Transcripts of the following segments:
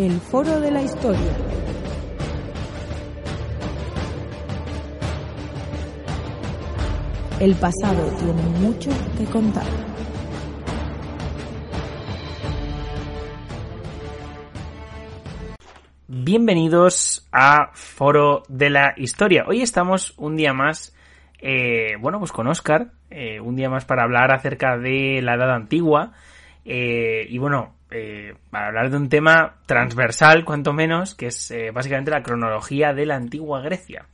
El Foro de la Historia. El pasado tiene mucho que contar. Bienvenidos a Foro de la Historia. Hoy estamos un día más, eh, bueno, pues con Oscar, eh, un día más para hablar acerca de la Edad Antigua. Eh, y bueno, para hablar de un tema transversal, cuanto menos, que es básicamente la cronología de la antigua Grecia.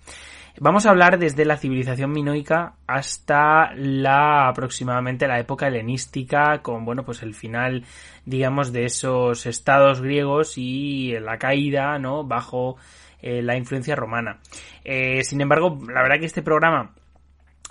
Vamos a hablar desde la civilización minoica hasta la aproximadamente la época helenística, con bueno, pues el final, digamos, de esos estados griegos y la caída, ¿no? bajo eh, la influencia romana. Eh, sin embargo, la verdad que este programa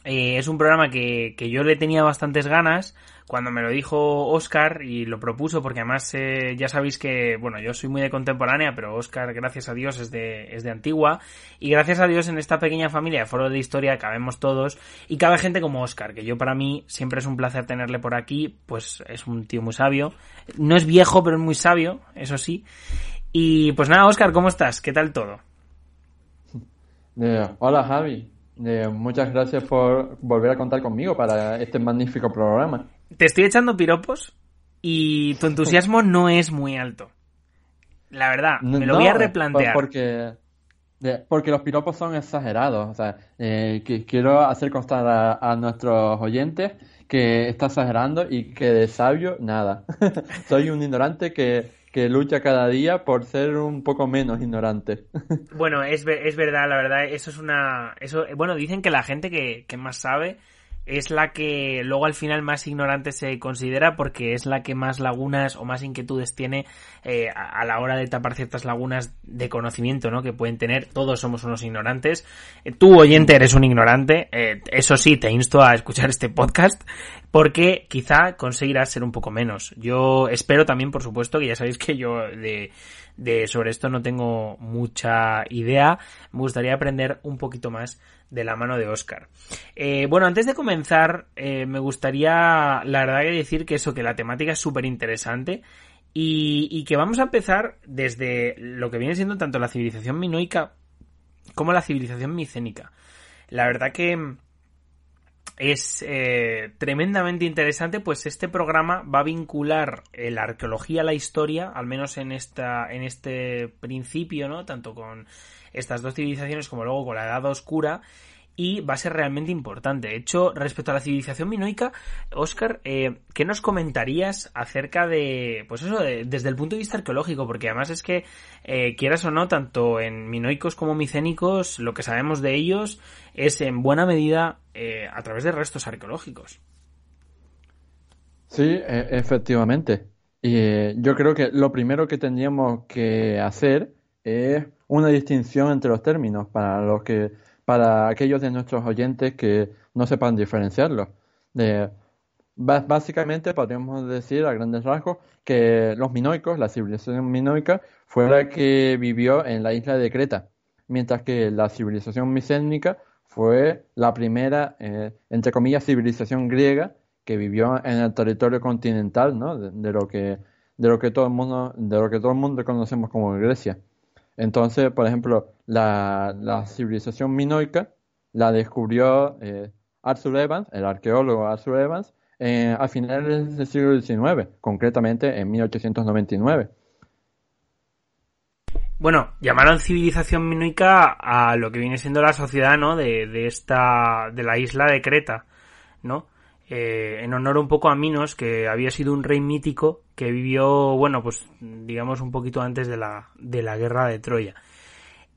eh, es un programa que, que yo le tenía bastantes ganas cuando me lo dijo Oscar y lo propuso, porque además eh, ya sabéis que, bueno, yo soy muy de contemporánea, pero Oscar, gracias a Dios, es de, es de antigua. Y gracias a Dios en esta pequeña familia de Foro de Historia cabemos todos y cabe gente como Oscar, que yo para mí siempre es un placer tenerle por aquí, pues es un tío muy sabio. No es viejo, pero es muy sabio, eso sí. Y pues nada, Oscar, ¿cómo estás? ¿Qué tal todo? Eh, hola Javi, eh, muchas gracias por volver a contar conmigo para este magnífico programa te estoy echando piropos y tu entusiasmo no es muy alto. La verdad, me lo voy a replantear. Porque, porque los piropos son exagerados. O sea, eh, que quiero hacer constar a, nuestros oyentes que está exagerando y que de sabio, nada. Soy un ignorante que, que lucha cada día por ser un poco menos ignorante. bueno, es, es verdad, la verdad, eso es una... Eso, bueno, dicen que la gente que, que más sabe es la que luego al final más ignorante se considera porque es la que más lagunas o más inquietudes tiene eh, a la hora de tapar ciertas lagunas de conocimiento ¿no? que pueden tener. Todos somos unos ignorantes. Eh, tú, oyente, eres un ignorante. Eh, eso sí, te insto a escuchar este podcast porque quizá conseguirás ser un poco menos. Yo espero también, por supuesto, que ya sabéis que yo de, de sobre esto no tengo mucha idea. Me gustaría aprender un poquito más de la mano de Oscar. Eh, bueno, antes de comenzar, eh, me gustaría, la verdad, que decir que eso, que la temática es súper interesante y, que vamos a empezar desde lo que viene siendo tanto la civilización minoica como la civilización micénica. La verdad que es eh, tremendamente interesante, pues este programa va a vincular la arqueología a la historia, al menos en esta, en este principio, ¿no? Tanto con estas dos civilizaciones como luego con la Edad Oscura y va a ser realmente importante. De hecho, respecto a la civilización minoica, Oscar, eh, ¿qué nos comentarías acerca de, pues eso, desde el punto de vista arqueológico? Porque además es que, eh, quieras o no, tanto en minoicos como micénicos, lo que sabemos de ellos es en buena medida eh, a través de restos arqueológicos. Sí, e, efectivamente. Y yo creo que lo primero que tendríamos que hacer es una distinción entre los términos para los que para aquellos de nuestros oyentes que no sepan diferenciarlos. básicamente podríamos decir a grandes rasgos que los minoicos, la civilización minoica, fue la que vivió en la isla de Creta, mientras que la civilización micénica fue la primera, eh, entre comillas, civilización griega que vivió en el territorio continental, ¿no? de, lo que de lo que todo el mundo de lo que todo el mundo conocemos como Grecia. Entonces, por ejemplo, la, civilización minoica la descubrió eh, Arthur Evans, el arqueólogo Arthur Evans, eh, a finales del siglo XIX, concretamente en 1899. Bueno, llamaron civilización minoica a lo que viene siendo la sociedad, ¿no? De, de esta, de la isla de Creta, ¿no? Eh, en honor un poco a Minos, que había sido un rey mítico que vivió, bueno, pues digamos un poquito antes de la, de la guerra de Troya.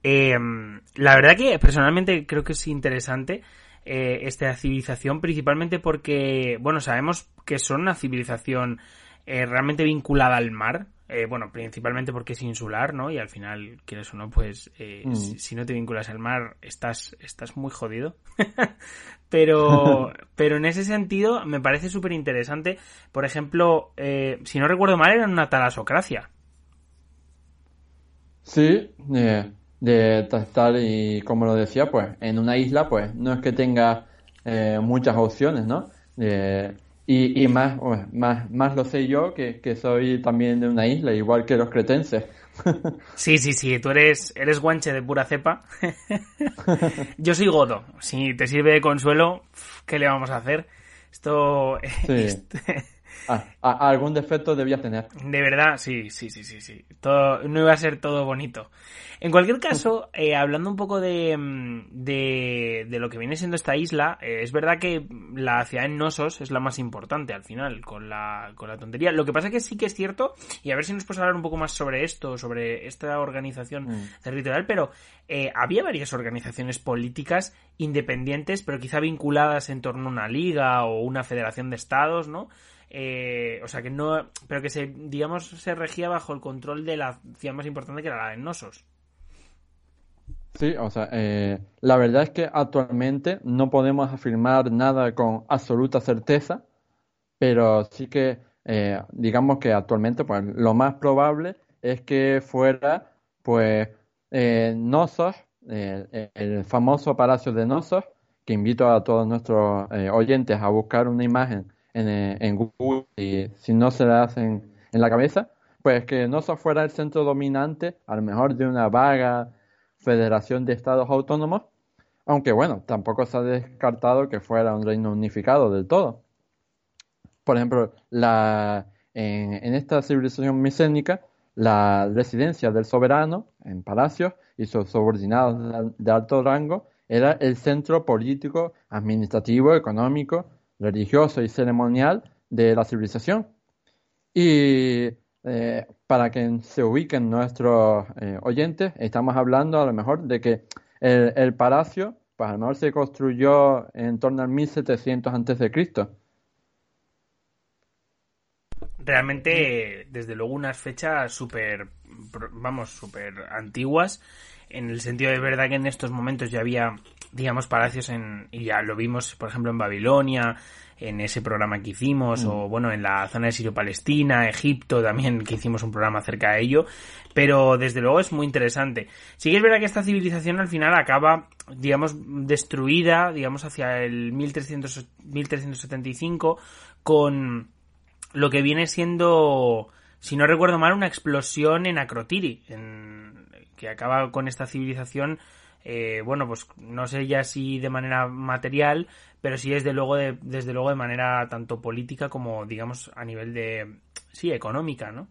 Em, la verdad que personalmente creo que es interesante eh, esta civilización, principalmente porque, bueno, sabemos que son una civilización eh, realmente vinculada al mar. Eh, bueno, principalmente porque es insular, ¿no? Y al final, quieres o no, pues mm. si, no te vinculas al mar, estás, estás muy jodido. pero, pero en ese sentido me parece súper interesante. Por ejemplo, si no recuerdo mal, eran una talasocracia. Sí, de estar y como lo decía, pues en una isla, pues no es que tenga eh, muchas opciones, ¿no? Y, y más, más, más lo sé yo que, que, soy también de una isla, igual que los cretenses. Sí, sí, sí, tú eres, eres guanche de pura cepa. yo soy godo. Si te sirve de consuelo, ¿qué le vamos a hacer? Esto... Este, Ah, algún defecto debía tener. De verdad, sí, sí, sí, sí, sí. Todo, no iba a ser todo bonito. En cualquier caso, eh, hablando un poco de, mm, de, de, lo que viene siendo esta isla, eh, es verdad que la ciudad en Nosos es la más importante al final, con la, con la tontería. Lo que pasa que sí que es cierto, y a ver si nos puedes hablar un poco más sobre esto, sobre esta organización mm. territorial, pero eh, había varias organizaciones políticas independientes, pero quizá vinculadas en torno a una liga o una federación de estados, ¿no? Eh, o sea que no, pero que se, digamos, se regía bajo el control de la ciudad más importante que era la de Nosos. Sí, o sea, eh, la verdad es que actualmente no podemos afirmar nada con absoluta certeza, pero sí que, eh, digamos que actualmente, pues lo más probable es que fuera, pues, Nosos, el famoso Palacio de Nosos, que invito a todos nuestros oyentes a buscar una imagen eh, en, Google y si no se la hacen en la cabeza, pues que no se fuera el centro dominante, a lo mejor de una vaga federación de estados autónomos, aunque bueno, tampoco se ha descartado que fuera un reino unificado del todo. Por ejemplo, la, en, esta civilización micénica, la residencia del soberano en palacios y sus subordinados de alto rango era el centro político, administrativo, económico religioso y ceremonial de la civilización. Y eh, para que se ubiquen nuestros eh, oyentes, estamos hablando a lo mejor de que el, palacio, pues a lo mejor se construyó en torno al 1700 antes de Cristo. Realmente, desde luego, unas fechas súper, vamos, súper antiguas, en el sentido de verdad que en estos momentos ya había digamos, palacios en, y ya lo vimos, por ejemplo, en Babilonia, en ese programa que hicimos, o mm. bueno, en la zona de Sirio-Palestina, Egipto también, que hicimos un programa acerca de ello, pero desde luego es muy interesante. Sí que es verdad que esta civilización al final acaba, digamos, destruida, digamos, hacia el 1300, 1375, con lo que viene siendo, si no recuerdo mal, una explosión en Acrotiri, en, que acaba con esta civilización eh, bueno, pues no sé ya si de manera material, pero sí desde luego de, desde luego de manera tanto política como, digamos, a nivel de, sí, económica, ¿no?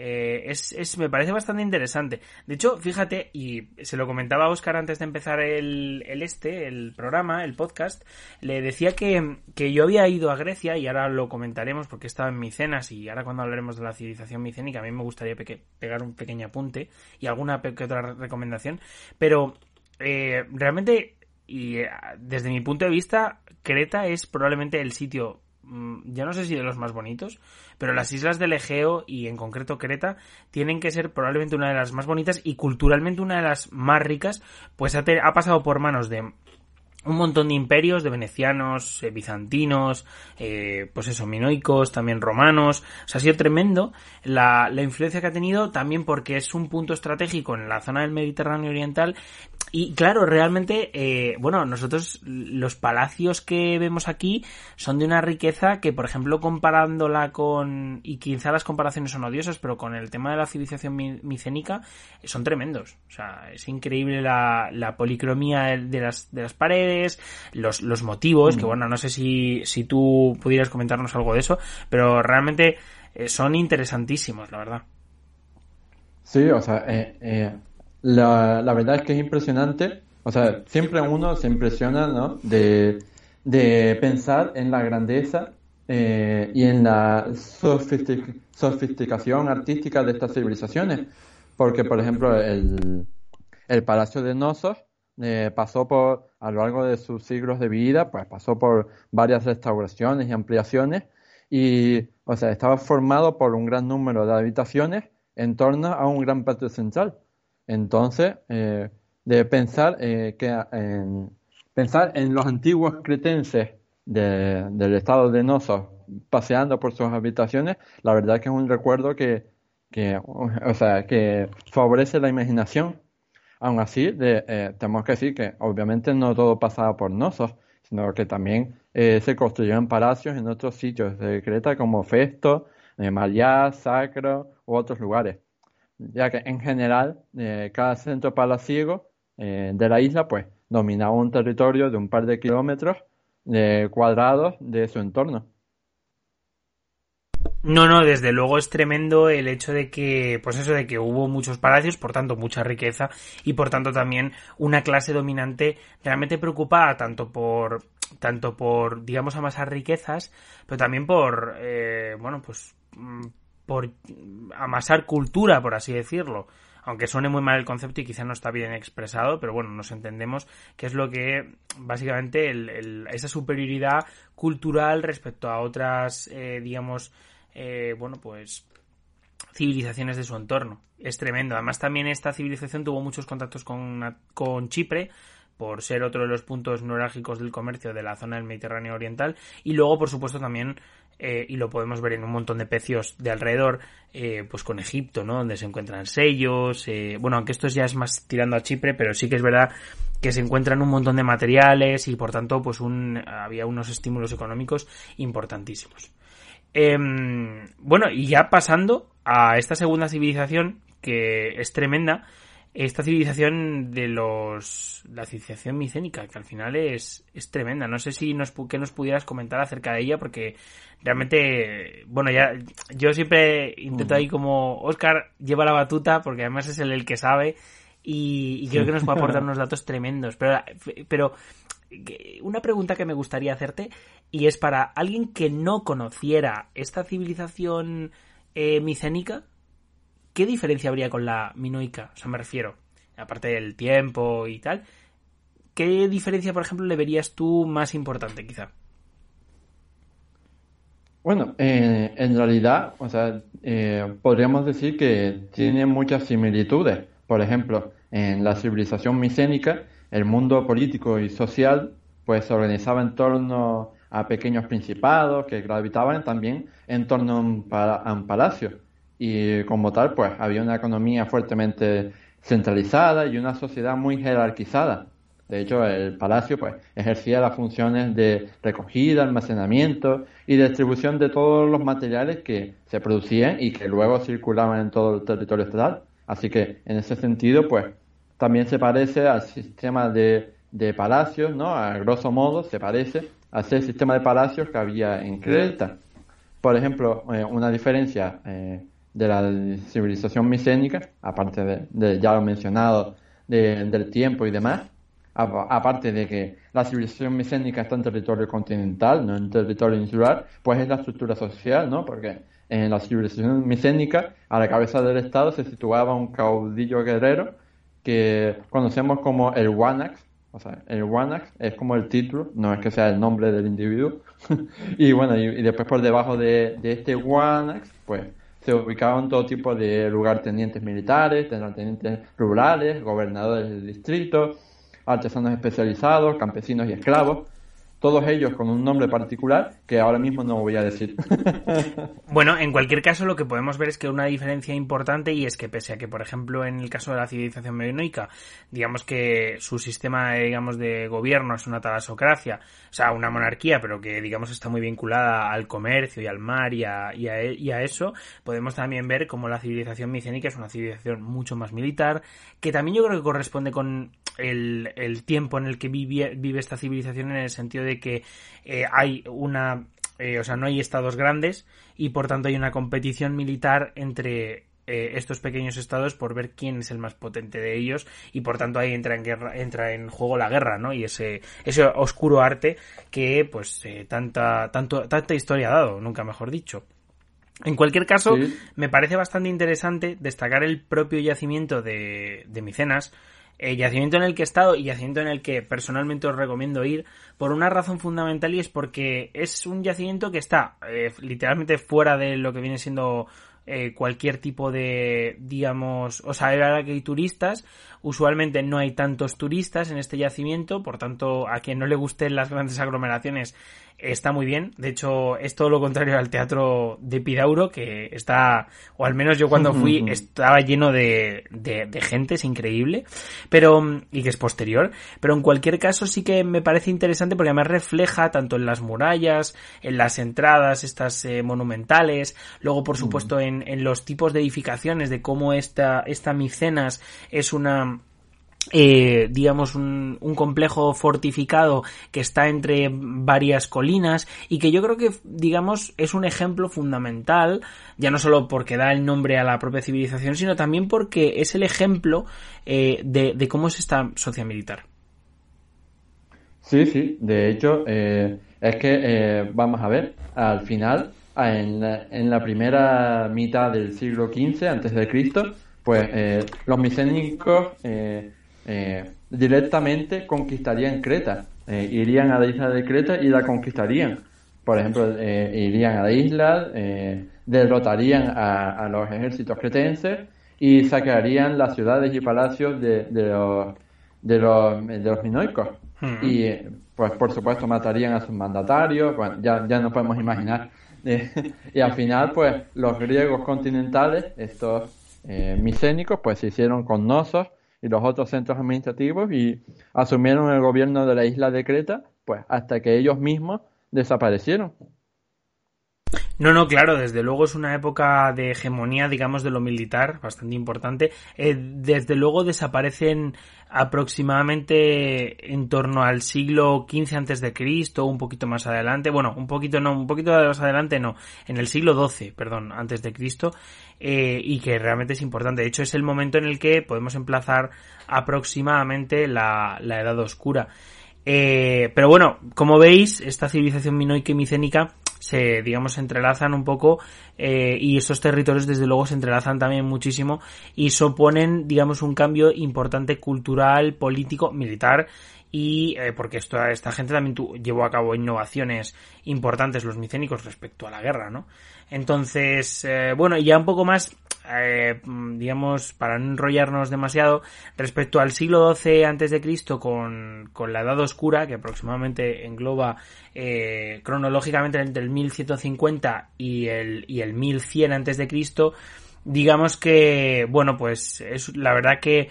Eh, es, es, me parece bastante interesante. De hecho, fíjate, y se lo comentaba a Oscar antes de empezar el, el este, el programa, el podcast, le decía que, que, yo había ido a Grecia y ahora lo comentaremos porque estaba en Micenas y ahora cuando hablaremos de la civilización micénica a mí me gustaría pegar un pequeño apunte y alguna que otra recomendación, pero eh, realmente, y eh, desde mi punto de vista, Creta es probablemente el sitio, mm, ya no sé si de los más bonitos, pero las islas del Egeo y en concreto Creta tienen que ser probablemente una de las más bonitas y culturalmente una de las más ricas, pues ha, ha pasado por manos de un montón de imperios, de venecianos, eh, bizantinos, eh, pues eso, minoicos, también romanos. O sea, ha sido tremendo la, la, influencia que ha tenido, también porque es un punto estratégico en la zona del Mediterráneo Oriental y claro, realmente, eh, bueno, nosotros los palacios que vemos aquí son de una riqueza que, por ejemplo, comparándola con, y quizá las comparaciones son odiosas, pero con el tema de la civilización micénica, son tremendos. O sea, es increíble la, la policromía de las, de las paredes, los, los motivos, que mm. bueno, no sé si, si tú pudieras comentarnos algo de eso, pero realmente eh, son interesantísimos, la verdad. Sí, o sea, eh, eh la, la verdad es que es impresionante. O sea, siempre uno se impresiona, ¿no? De, de pensar en la grandeza eh, y en la sofisticación artística de estas civilizaciones. Porque, por ejemplo, el, el Palacio de Nosos eh, pasó por, a lo largo de sus siglos de vida, pues pasó por varias restauraciones y ampliaciones y, o sea, estaba formado por un gran número de habitaciones en torno a un gran patio central. Entonces, eh, de pensar eh, que en, pensar en los antiguos cretenses del estado de Nosos paseando por sus habitaciones, la verdad que es un recuerdo que, que, o sea, que favorece la imaginación. Aún así, eh, tenemos que decir que obviamente no todo pasaba por Nosos, sino que también eh, se construyeron palacios en otros sitios de Creta como Festo, eh, Maliá, Sacro u otros lugares. Ya que en general eh, cada centro palaciego de la isla pues dominaba un territorio de un par de kilómetros cuadrados de su entorno. No, no, desde luego es tremendo el hecho de que, pues eso, de que hubo muchos palacios, por tanto mucha riqueza y por tanto también una clase dominante realmente preocupada tanto por, tanto por, digamos, amasar riquezas, pero también por, eh, bueno, pues, mm, por amasar cultura, por así decirlo. Aunque suene muy mal el concepto y quizá no está bien expresado, pero bueno, nos entendemos que es lo que básicamente esa superioridad cultural respecto a otras, eh, digamos, eh, bueno, pues civilizaciones de su entorno. Es tremendo. Además, también esta civilización tuvo muchos contactos con, con Chipre, por ser otro de los puntos neurálgicos del comercio de la zona del Mediterráneo Oriental. Y luego, por supuesto, también, eh, y lo podemos ver en un montón de pecios de alrededor, eh, pues con Egipto, ¿no? Donde se encuentran sellos. bueno, aunque esto ya es más tirando a Chipre, pero sí que es verdad que se encuentran un montón de materiales y por tanto, pues un, había unos estímulos económicos importantísimos. Em, bueno, y ya pasando a esta segunda civilización, que es tremenda, esta civilización de los la civilización micénica que al final es, es tremenda. No sé si nos que nos pudieras comentar acerca de ella porque realmente bueno ya yo siempre intento ahí como Oscar lleva la batuta porque además es el, el que sabe y, y creo que nos puede aportar unos datos tremendos. Pero pero una pregunta que me gustaría hacerte y es para alguien que no conociera esta civilización eh, micénica, ¿qué diferencia habría con la minoica? O sea, me refiero, aparte del tiempo y tal, ¿qué diferencia, por ejemplo, le verías tú más importante, quizá? Bueno, eh, en realidad, o sea, eh, podríamos decir que tiene muchas similitudes. Por ejemplo, en la civilización micénica, el mundo político y social pues se organizaba en torno a pequeños principados que gravitaban también en torno a un, palacio. Y como tal, pues había una economía fuertemente centralizada y una sociedad muy jerarquizada. De hecho, el palacio pues ejercía las funciones de recogida, almacenamiento y distribución de todos los materiales que se producían y que luego circulaban en todo el territorio estatal. Así que en ese sentido, pues también se parece al sistema de, de palacios, ¿no? A grosso modo se parece al sistema de palacios que había en Creta. Por ejemplo, eh, una diferencia eh, de la civilización micénica, aparte de, ya lo mencionado, del tiempo y demás, aparte de que la civilización micénica está en territorio continental, no en territorio insular, pues es la estructura social, ¿no? Porque en la civilización micénica, a la cabeza del Estado se situaba un caudillo guerrero que conocemos como el Wanax. O sea, el Wanax es como el título, no es que sea el nombre del individuo. y bueno, y, después por debajo de, este Wanax, pues se ubicaban todo tipo de lugartenientes militares, terratenientes rurales, gobernadores del distrito, artesanos especializados, campesinos y esclavos todos ellos con un nombre particular que ahora mismo no voy a decir. bueno, en cualquier caso lo que podemos ver es que una diferencia importante y es que pese a que, por ejemplo, en el caso de la civilización minoica, digamos que su sistema, digamos, de gobierno es una talasocracia, o sea, una monarquía, pero que, digamos, está muy vinculada al comercio y al mar y a, y a, y a eso, podemos también ver como la civilización micénica es una civilización mucho más militar, que también yo creo que corresponde con el, el tiempo en el que vive, vive esta civilización en el sentido de que eh, hay una, eh, o sea, no hay estados grandes y por tanto hay una competición militar entre eh, estos pequeños estados por ver quién es el más potente de ellos y por tanto ahí entra en guerra, entra en juego la guerra, ¿no? Y ese, ese oscuro arte que pues tanta, tanto, tanta historia ha dado, nunca mejor dicho. En cualquier caso, me parece bastante interesante destacar el propio yacimiento de, de Micenas, eh, yacimiento en el que he estado y yacimiento en el que personalmente os recomiendo ir por una razón fundamental y es porque es un yacimiento que está eh, literalmente fuera de lo que viene siendo eh, cualquier tipo de, digamos, o sea, ahora que hay turistas, usualmente no hay tantos turistas en este yacimiento, por tanto, a quien no le gusten las grandes aglomeraciones, está muy bien. De hecho, es todo lo contrario al teatro de Pidauro, que está, o al menos yo cuando fui, estaba lleno de, de, gente, es increíble, pero, y que es posterior. Pero en cualquier caso sí que me parece interesante porque además refleja tanto en las murallas, en las entradas, estas eh, monumentales, luego por supuesto en, en los tipos de edificaciones, de cómo esta, esta Micenas es una, eh, digamos, un, un, complejo fortificado que está entre varias colinas y que yo creo que, digamos, es un ejemplo fundamental, ya no solo porque da el nombre a la propia civilización, sino también porque es el ejemplo eh, de, cómo es esta sociedad militar. Sí, sí, de hecho, eh, es que, vamos a ver, al final, en la, en la primera mitad del siglo XV, antes de Cristo, pues los micénicos eh, directamente conquistarían Creta. Eh, irían a la isla de Creta y la conquistarían. Por ejemplo, eh, irían a la isla, derrotarían a, los ejércitos cretenses y saquearían las ciudades y palacios de, los, de, los, de los minoicos. Hmm. Y, pues, por supuesto, matarían a sus mandatarios. Bueno, ya, ya nos podemos imaginar. y al final, pues, los griegos continentales, estos micénicos, pues se hicieron con Nosos y los otros centros administrativos y asumieron el gobierno de la isla de Creta, pues hasta que ellos mismos desaparecieron. No, no, claro, desde luego es una época de hegemonía, digamos, de lo militar, bastante importante. Eh, desde luego desaparecen aproximadamente en torno al siglo XV antes de Cristo, un poquito más adelante, bueno, un poquito no, un poquito más adelante no, en el siglo XII, perdón, antes de Cristo, eh, y que realmente es importante. De hecho, es el momento en el que podemos emplazar aproximadamente la, la Edad Oscura. Eh, pero bueno, como veis, esta civilización minoica y micénica se, digamos, entrelazan un poco eh, y esos territorios desde luego se entrelazan también muchísimo y suponen, digamos, un cambio importante cultural, político, militar y eh, porque esto, esta gente también llevó a cabo innovaciones importantes los micénicos respecto a la guerra, ¿no? Entonces, eh, bueno, ya un poco más, eh, digamos, para no enrollarnos demasiado, respecto al siglo XII Cristo con, con la Edad Oscura, que aproximadamente engloba eh, cronológicamente entre el 1150 y el, y el 1100 antes de Cristo, digamos que, bueno, pues es la verdad que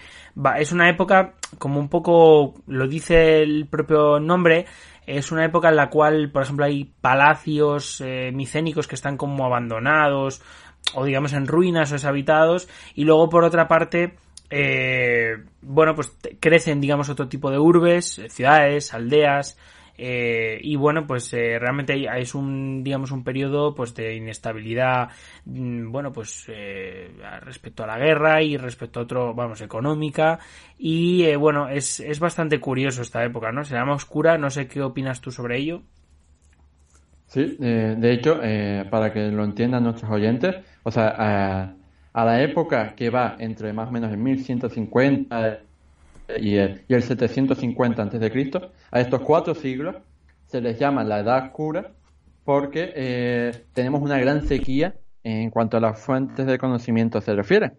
es una época, como un poco lo dice el propio nombre, es una época en la cual, por ejemplo, hay palacios eh, micénicos que están como abandonados o digamos en ruinas o deshabitados y luego por otra parte eh, bueno pues crecen digamos otro tipo de urbes, ciudades, aldeas eh, y bueno, pues eh, realmente es un, digamos, un periodo pues de inestabilidad, mm, bueno, pues eh, respecto a la guerra y respecto a otro, vamos, económica. Y bueno, es, es bastante curioso esta época, ¿no? Se llama oscura, no sé qué opinas tú sobre ello. Sí, de hecho, para que lo entiendan nuestros oyentes, o sea, a, a la época que va entre más o menos el 1150 y el, y el 750 a.C., a estos cuatro siglos se les llama la Edad Oscura porque eh, tenemos una gran sequía en cuanto a las fuentes de conocimiento se refiere.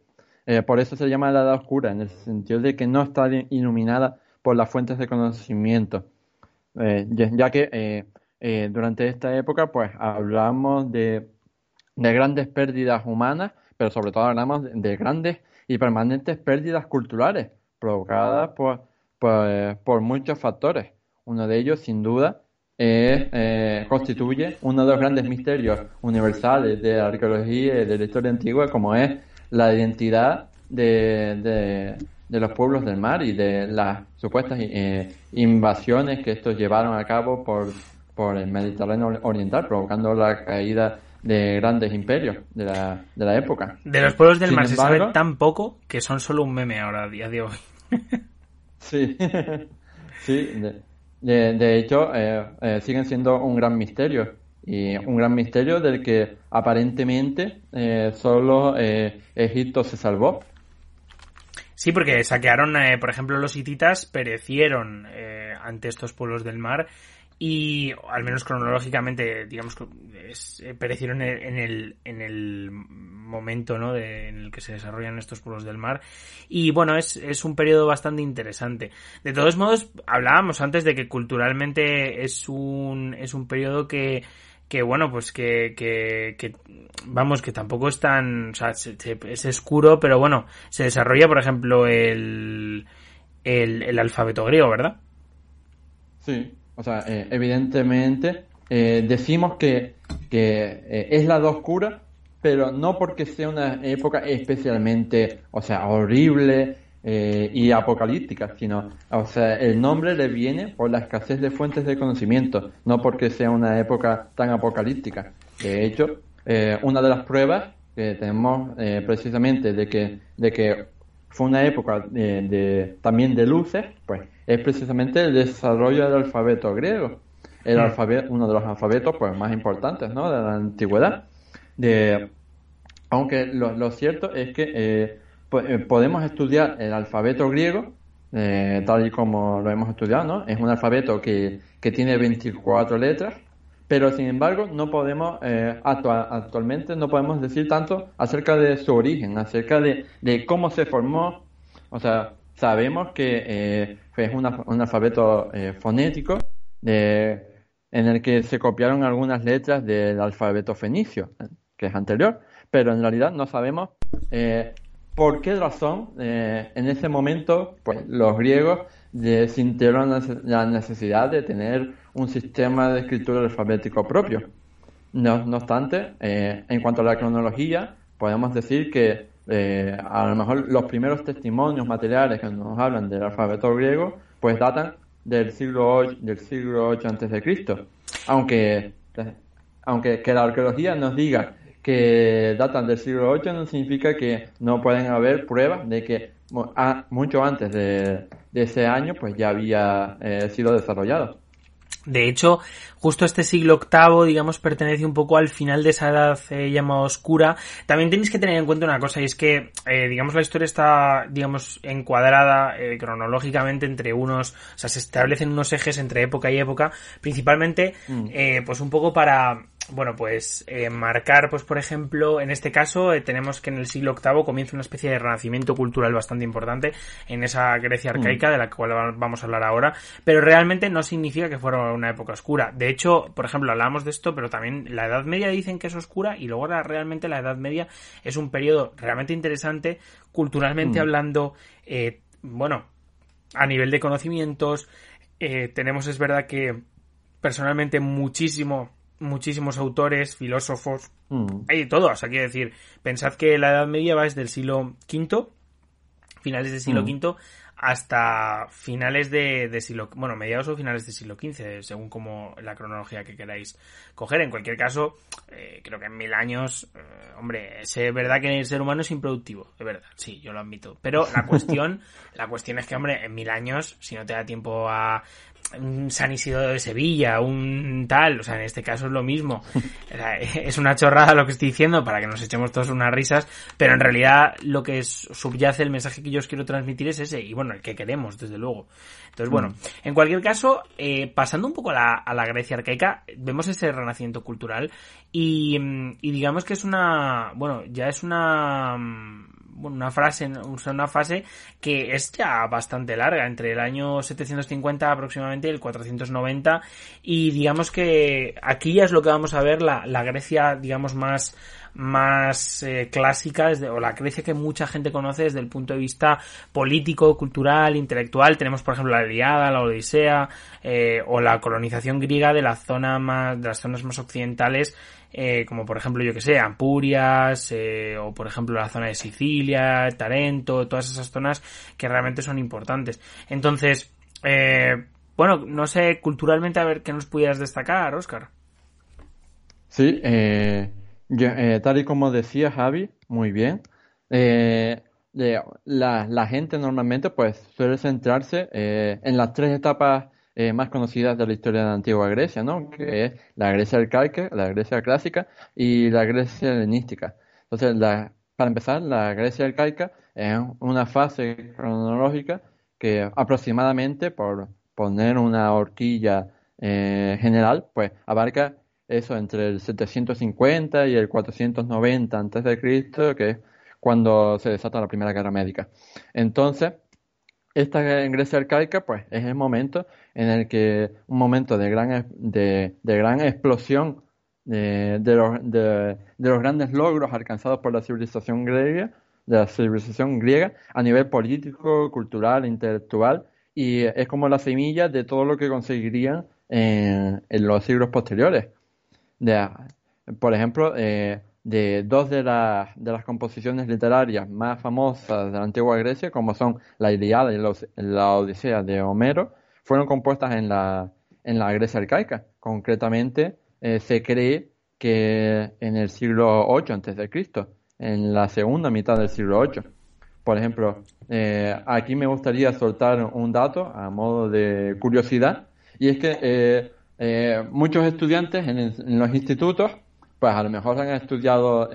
Eh, por eso se llama la Edad Oscura, en el sentido de que no está iluminada por las fuentes de conocimiento. Eh, ya que durante esta época, pues hablamos de, de, grandes pérdidas humanas, pero sobre todo hablamos de grandes y permanentes pérdidas culturales provocadas por, por, muchos factores. Uno de ellos, sin duda, eh, constituye uno de los grandes misterios universales de la arqueología y de la historia antigua, como es la identidad de, de, los pueblos del mar y de las supuestas eh, invasiones que estos llevaron a cabo por, por el Mediterráneo Oriental, provocando la caída de grandes imperios de la, de la época. De los pueblos del mar se sabe tan poco que son solo un meme ahora a día de hoy. Sí, sí. De, hecho, eh, eh, siguen siendo un gran misterio. Y un gran misterio del que aparentemente eh, solo Egipto se salvó. Sí, porque saquearon, eh, por ejemplo, los hititas perecieron eh, ante estos pueblos del mar y al menos cronológicamente, digamos que eh, perecieron en el, en el momento ¿no? de, en el que se desarrollan estos pueblos del mar. Y bueno, es, es un periodo bastante interesante. De todos modos, hablábamos antes de que culturalmente es un, es un periodo que, que bueno, pues que, que, que, vamos, que tampoco es tan, o sea, es oscuro, pero bueno, se desarrolla, por ejemplo, el, el, el alfabeto griego, ¿verdad? Sí, o sea, eh, evidentemente eh, decimos que, que eh, es la edad oscura, pero no porque sea una época especialmente, o sea, horrible y apocalíptica, sino, o sea, el nombre le viene por la escasez de fuentes de conocimiento, no porque sea una época tan apocalíptica. De hecho, una de las pruebas que tenemos precisamente de que, de que fue una época de, también de luces, pues es precisamente el desarrollo del alfabeto griego. El alfabeto, uno de los alfabetos pues, más importantes ¿no? de la antigüedad. De, aunque lo, cierto es que eh, eh, podemos estudiar el alfabeto griego eh, tal y como lo hemos estudiado, ¿no? Es un alfabeto que, que tiene 24 letras, pero sin embargo no podemos, actualmente no podemos decir tanto acerca de su origen, acerca de, de cómo se formó, o sea, sabemos que eh, es un alfabeto eh, fonético en el que se copiaron algunas letras del alfabeto fenicio, que es anterior, pero en realidad no sabemos eh, por qué razón en ese momento pues, los griegos sintieron la necesidad de tener un sistema de escritura alfabético propio. No, no obstante, en cuanto a la cronología, podemos decir que eh, a lo mejor los primeros testimonios materiales que nos hablan del alfabeto griego, pues datan del siglo 8, del siglo 8 antes de Cristo. Aunque, aunque que la arqueología nos diga que datan del siglo 8 no significa que no pueden haber pruebas de que mucho antes de, ese año pues ya había eh, sido desarrollado. De hecho, justo este siglo VIII, digamos, pertenece un poco al final de esa edad eh, llamada oscura. También tenéis que tener en cuenta una cosa, y es que, eh, digamos, la historia está, digamos, encuadrada eh, cronológicamente entre unos, o sea, se establecen unos ejes entre época y época, principalmente, mm. eh, pues un poco para bueno, pues eh, marcar, pues por ejemplo, en este caso eh, tenemos que en el siglo VIII comienza una especie de renacimiento cultural bastante importante en esa Grecia arcaica mm. de la cual vamos a hablar ahora, pero realmente no significa que fuera una época oscura. De hecho, por ejemplo, hablamos de esto, pero también la Edad Media dicen que es oscura y luego realmente la Edad Media es un periodo realmente interesante, culturalmente mm. hablando, eh, bueno, a nivel de conocimientos, tenemos, es verdad que personalmente muchísimo muchísimos autores, filósofos, mm. hay de todo, o sea, quiero decir, pensad que la Edad Media va desde el siglo V, finales del siglo V, mm. hasta finales de, siglo, bueno, mediados o finales del siglo XV, según como la cronología que queráis coger. En cualquier caso, eh, creo que en mil años, eh, hombre, es verdad que el ser humano es improductivo, es verdad, sí, yo lo admito. Pero la cuestión, la cuestión es que, hombre, en mil años, si no te da tiempo a un San Isidro de Sevilla, un tal, o sea, en este caso es lo mismo. es una chorrada lo que estoy diciendo para que nos echemos todos unas risas, pero en realidad lo que subyace el mensaje que yo os quiero transmitir es ese, y bueno, el que queremos, desde luego. Entonces, bueno, mm. en cualquier caso, eh, pasando un poco a la, a la, Grecia arcaica, vemos ese renacimiento cultural y, y digamos que es una, bueno, ya es una una frase, una fase que es ya bastante larga, entre el año 750 aproximadamente y el 490, y digamos que aquí ya es lo que vamos a ver la, la Grecia, digamos, más, más eh, clásica, o la Grecia que mucha gente conoce desde el punto de vista político, cultural, intelectual. Tenemos, por ejemplo, la Iliada, la Odisea, eh, o la colonización griega de la zona más, de las zonas más occidentales eh, como por ejemplo, yo que sé, Ampurias, eh, o por ejemplo la zona de Sicilia, Tarento, todas esas zonas que realmente son importantes. Entonces, bueno, no sé, culturalmente a ver qué nos pudieras destacar, Oscar. Sí, eh, tal y como decía Javi, muy bien. La, la, gente normalmente pues suele centrarse en las tres etapas eh, más conocidas de la historia de la antigua Grecia, ¿no? Que es la Grecia arcaica, la Grecia clásica y la Grecia helenística. Entonces, la, para empezar, la Grecia arcaica en una fase cronológica que aproximadamente, por poner una horquilla eh, general, pues abarca eso entre el 750 y el 490 antes de Cristo, que es cuando se desata la Primera Guerra Médica. Entonces, esta Grecia arcaica, pues es el momento en el que un momento de gran, de, gran explosión de, los, de, los, grandes logros alcanzados por la civilización griega, de la civilización griega a nivel político, cultural, intelectual, y es como la semilla de todo lo que conseguirían en, los siglos posteriores. Por ejemplo, eh, de dos de, las de las composiciones literarias más famosas de la antigua Grecia, como son la Iliada y la Odisea de Homero, fueron compuestas en la, en la Grecia arcaica. Concretamente, eh, se cree que en el siglo 8 a.C., en la segunda mitad del siglo 8. Por ejemplo, eh, aquí me gustaría soltar un dato a modo de curiosidad, y es que eh, eh, muchos estudiantes en, los institutos, pues a lo mejor han estudiado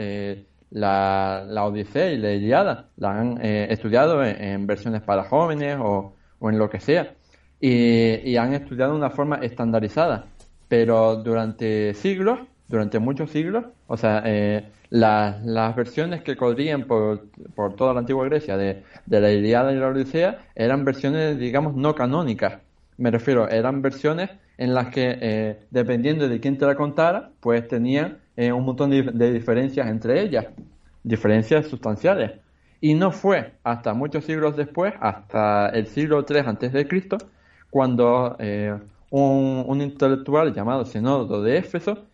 la, la, Odisea y la Iliada, la han estudiado en, versiones para jóvenes o, o en lo que sea, y, y han estudiado de una forma estandarizada, pero durante siglos, durante muchos siglos, o sea, eh, las, versiones que corrían por, por, toda la antigua Grecia de, la Iliada y la Odisea eran versiones, digamos, no canónicas. Me refiero, eran versiones en las que, eh, dependiendo de quién te la contara, pues tenían eh, un montón de, diferencias entre ellas, diferencias sustanciales. Y no fue hasta muchos siglos después, hasta el siglo III antes de Cristo, cuando eh, un, un, intelectual llamado Senodo de Éfeso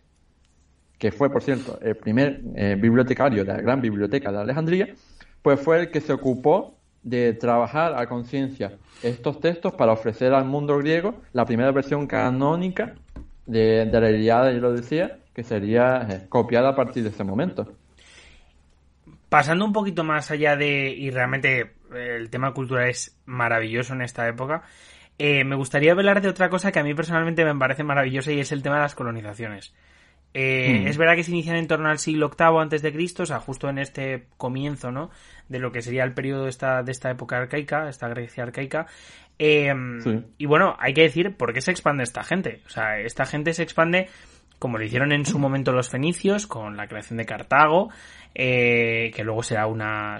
que fue, por cierto, el primer bibliotecario de la gran biblioteca de Alejandría, pues fue el que se ocupó de trabajar a conciencia estos textos para ofrecer al mundo griego la primera versión canónica de, de la Iliada y lo decía, que sería eh, copiada a partir de ese momento. Pasando un poquito más allá de, y realmente el tema cultural es maravilloso en esta época, eh, me gustaría hablar de otra cosa que a mí personalmente me parece maravillosa y es el tema de las colonizaciones. Eh, hmm. Es verdad que se inician en torno al siglo VIII antes de Cristo, o sea, justo en este comienzo, ¿no? De lo que sería el periodo de esta, de esta época arcaica, esta Grecia arcaica. Em, y bueno, hay que decir por qué se expande esta gente. O sea, esta gente se expande como lo hicieron en su momento los fenicios, con la creación de Cartago, eh, que luego será una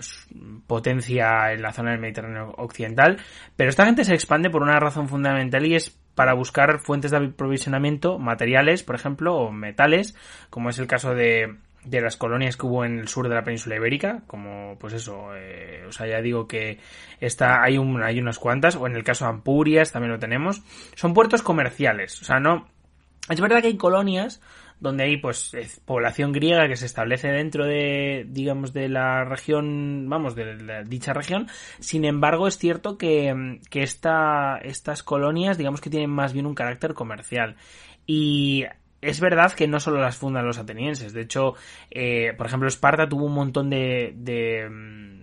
potencia en la zona del Mediterráneo occidental. Pero esta gente se expande por una razón fundamental y es para buscar fuentes de aprovisionamiento, materiales, por ejemplo, o metales, como es el caso de, de las colonias que hubo en el sur de la península ibérica, como pues eso, eh, o sea, ya digo que está, hay, un, hay unas cuantas, o en el caso de Ampurias también lo tenemos, son puertos comerciales, o sea, no, es verdad que hay colonias donde hay pues población griega que se establece dentro de digamos de la región vamos de, dicha región. Sin embargo es cierto que, que esta, estas colonias digamos que tienen más bien un carácter comercial. Y es verdad que no solo las fundan los atenienses. De hecho, eh, por ejemplo, Esparta tuvo un montón de, de,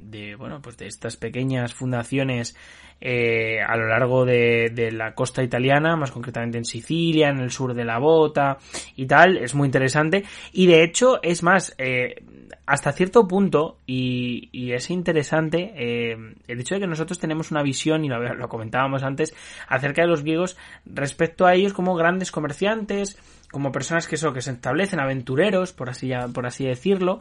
de, bueno, pues de estas pequeñas fundaciones eh, a lo largo de, de, la costa italiana, más concretamente en Sicilia, en el sur de la Bota y tal. Es muy interesante. Y de hecho, es más, eh, hasta cierto punto, y, y es interesante, eh, el hecho de que nosotros tenemos una visión, y lo, comentábamos antes, acerca de los griegos respecto a ellos como grandes comerciantes, como personas que eso, que se establecen aventureros, por así, por así decirlo,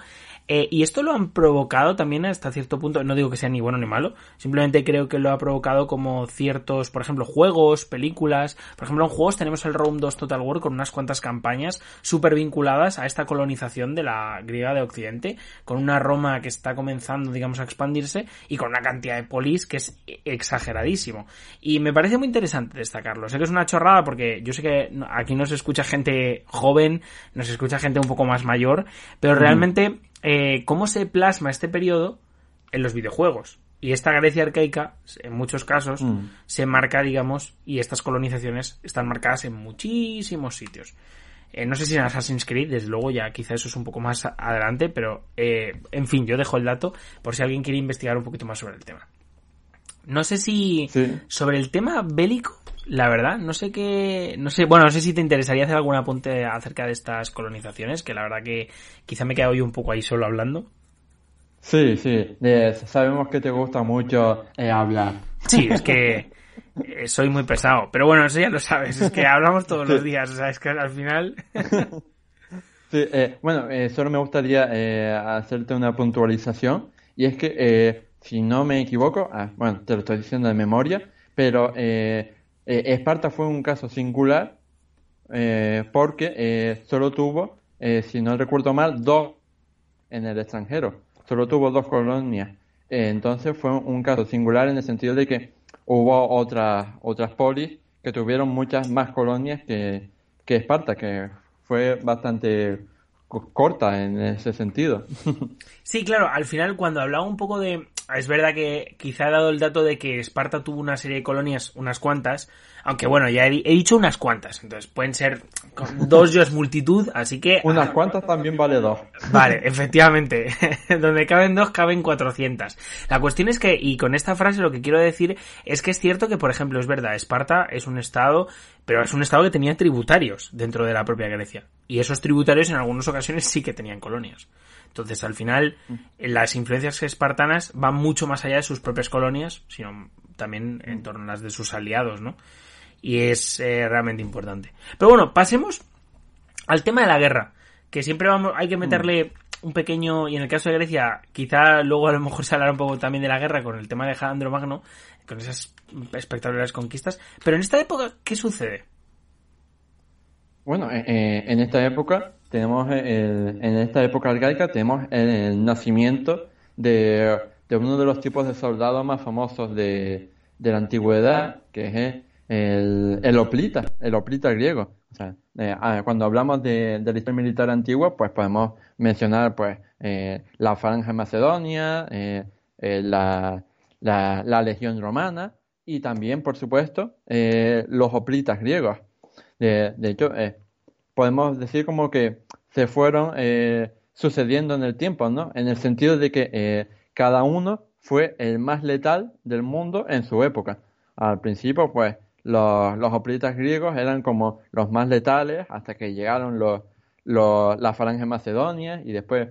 eh, y esto lo han provocado también hasta cierto punto, no digo que sea ni bueno ni malo, simplemente creo que lo ha provocado como ciertos, por ejemplo, juegos, películas, por ejemplo, en juegos tenemos el Rome 2 Total War con unas cuantas campañas súper vinculadas a esta colonización de la griega de Occidente, con una Roma que está comenzando, digamos, a expandirse y con una cantidad de polis que es exageradísimo. Y me parece muy interesante destacarlo. Sé que es una chorrada porque yo sé que aquí no se escucha gente joven, nos escucha gente un poco más mayor, pero realmente eh, cómo se plasma este periodo en los videojuegos. Y esta Grecia arcaica, en muchos casos, mm. se marca, digamos, y estas colonizaciones están marcadas en muchísimos sitios. Eh, no sé si en Assassin's Creed, desde luego ya quizá eso es un poco más adelante, pero eh, en fin, yo dejo el dato por si alguien quiere investigar un poquito más sobre el tema. No sé si sobre el tema bélico la verdad, no sé qué, no sé, bueno, no sé si te interesaría hacer algún apunte acerca de estas colonizaciones, que la verdad que quizá me he quedado yo un poco ahí solo hablando. Sí, sí, sabemos que te gusta mucho eh, hablar. Sí, es que eh, soy muy pesado. Pero bueno, eso ya lo sabes, es que hablamos todos los días, o sea, es que al final... Sí, eh, bueno, eh, solo me gustaría eh, hacerte una puntualización y es que, eh, si no me equivoco, ah, bueno, te lo estoy diciendo de memoria, pero eh, Esparta fue un caso singular eh, porque eh, solo tuvo, eh, si no recuerdo mal, dos en el extranjero, solo tuvo dos colonias. Eh, entonces fue un caso singular en el sentido de que hubo otras otras polis que tuvieron muchas más colonias que, que Esparta, que fue bastante co- corta en ese sentido. Sí, claro, al final cuando hablaba un poco de... Es verdad que quizá he dado el dato de que Esparta tuvo una serie de colonias, unas cuantas, aunque bueno, ya he, di- he dicho unas cuantas, entonces pueden ser dos yo es multitud, así que... Unas cuantas también vale dos. Vale, efectivamente. Donde caben dos, caben 400. La cuestión es que, y con esta frase lo que quiero decir es que es cierto que, por ejemplo, es verdad, Esparta es un estado, pero es un estado que tenía tributarios dentro de la propia Grecia. Y esos tributarios en algunas ocasiones sí que tenían colonias. Entonces, al final, las influencias espartanas van mucho más allá de sus propias colonias, sino también en torno a las de sus aliados, ¿no? Y es eh, realmente importante. Pero bueno, pasemos al tema de la guerra, que siempre vamos, hay que meterle un pequeño, y en el caso de Grecia, quizá luego a lo mejor se hablará un poco también de la guerra con el tema de Alejandro Magno, con esas espectaculares conquistas, pero en esta época, ¿qué sucede? Bueno, eh, eh, en esta época tenemos el- en esta época arcaica tenemos el, nacimiento de, de uno de los tipos de soldados más famosos de, de la antigüedad, que es el, el hoplita, el hoplita griego. Eh, ah, cuando hablamos de, de la historia militar antigua, pues podemos mencionar pues eh, la falange macedonia, eh, eh, la, la, legión romana y también, por supuesto, los hoplitas griegos. De, de hecho, podemos decir como que se fueron eh, sucediendo en el tiempo, ¿no? En el sentido de que eh, cada uno fue el más letal del mundo en su época. Al principio, pues, los, los hoplitas griegos eran como los más letales hasta que llegaron los, los, la falange y después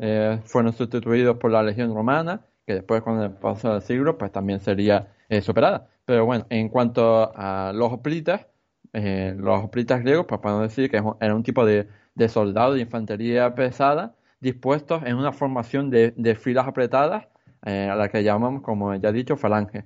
eh, fueron sustituidos por la legión romana, que después con el paso del siglo, pues también sería eh, superada. Pero bueno, en cuanto a los hoplitas, eh, los hoplitas griegos, pues podemos decir que era un tipo de, de soldado de infantería pesada dispuestos en una formación de, de filas apretadas, eh, a la que llamamos, como ya he dicho, falange.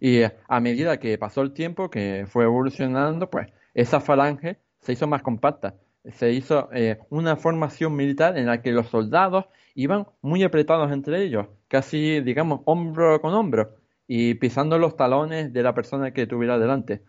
Y eh, a medida que pasó el tiempo, que fue evolucionando, pues esa falange se hizo más compacta. Se hizo eh, una formación militar en la que los soldados iban muy apretados entre ellos, casi, digamos, hombro con hombro, y pisando los talones de la persona que tuviera delante.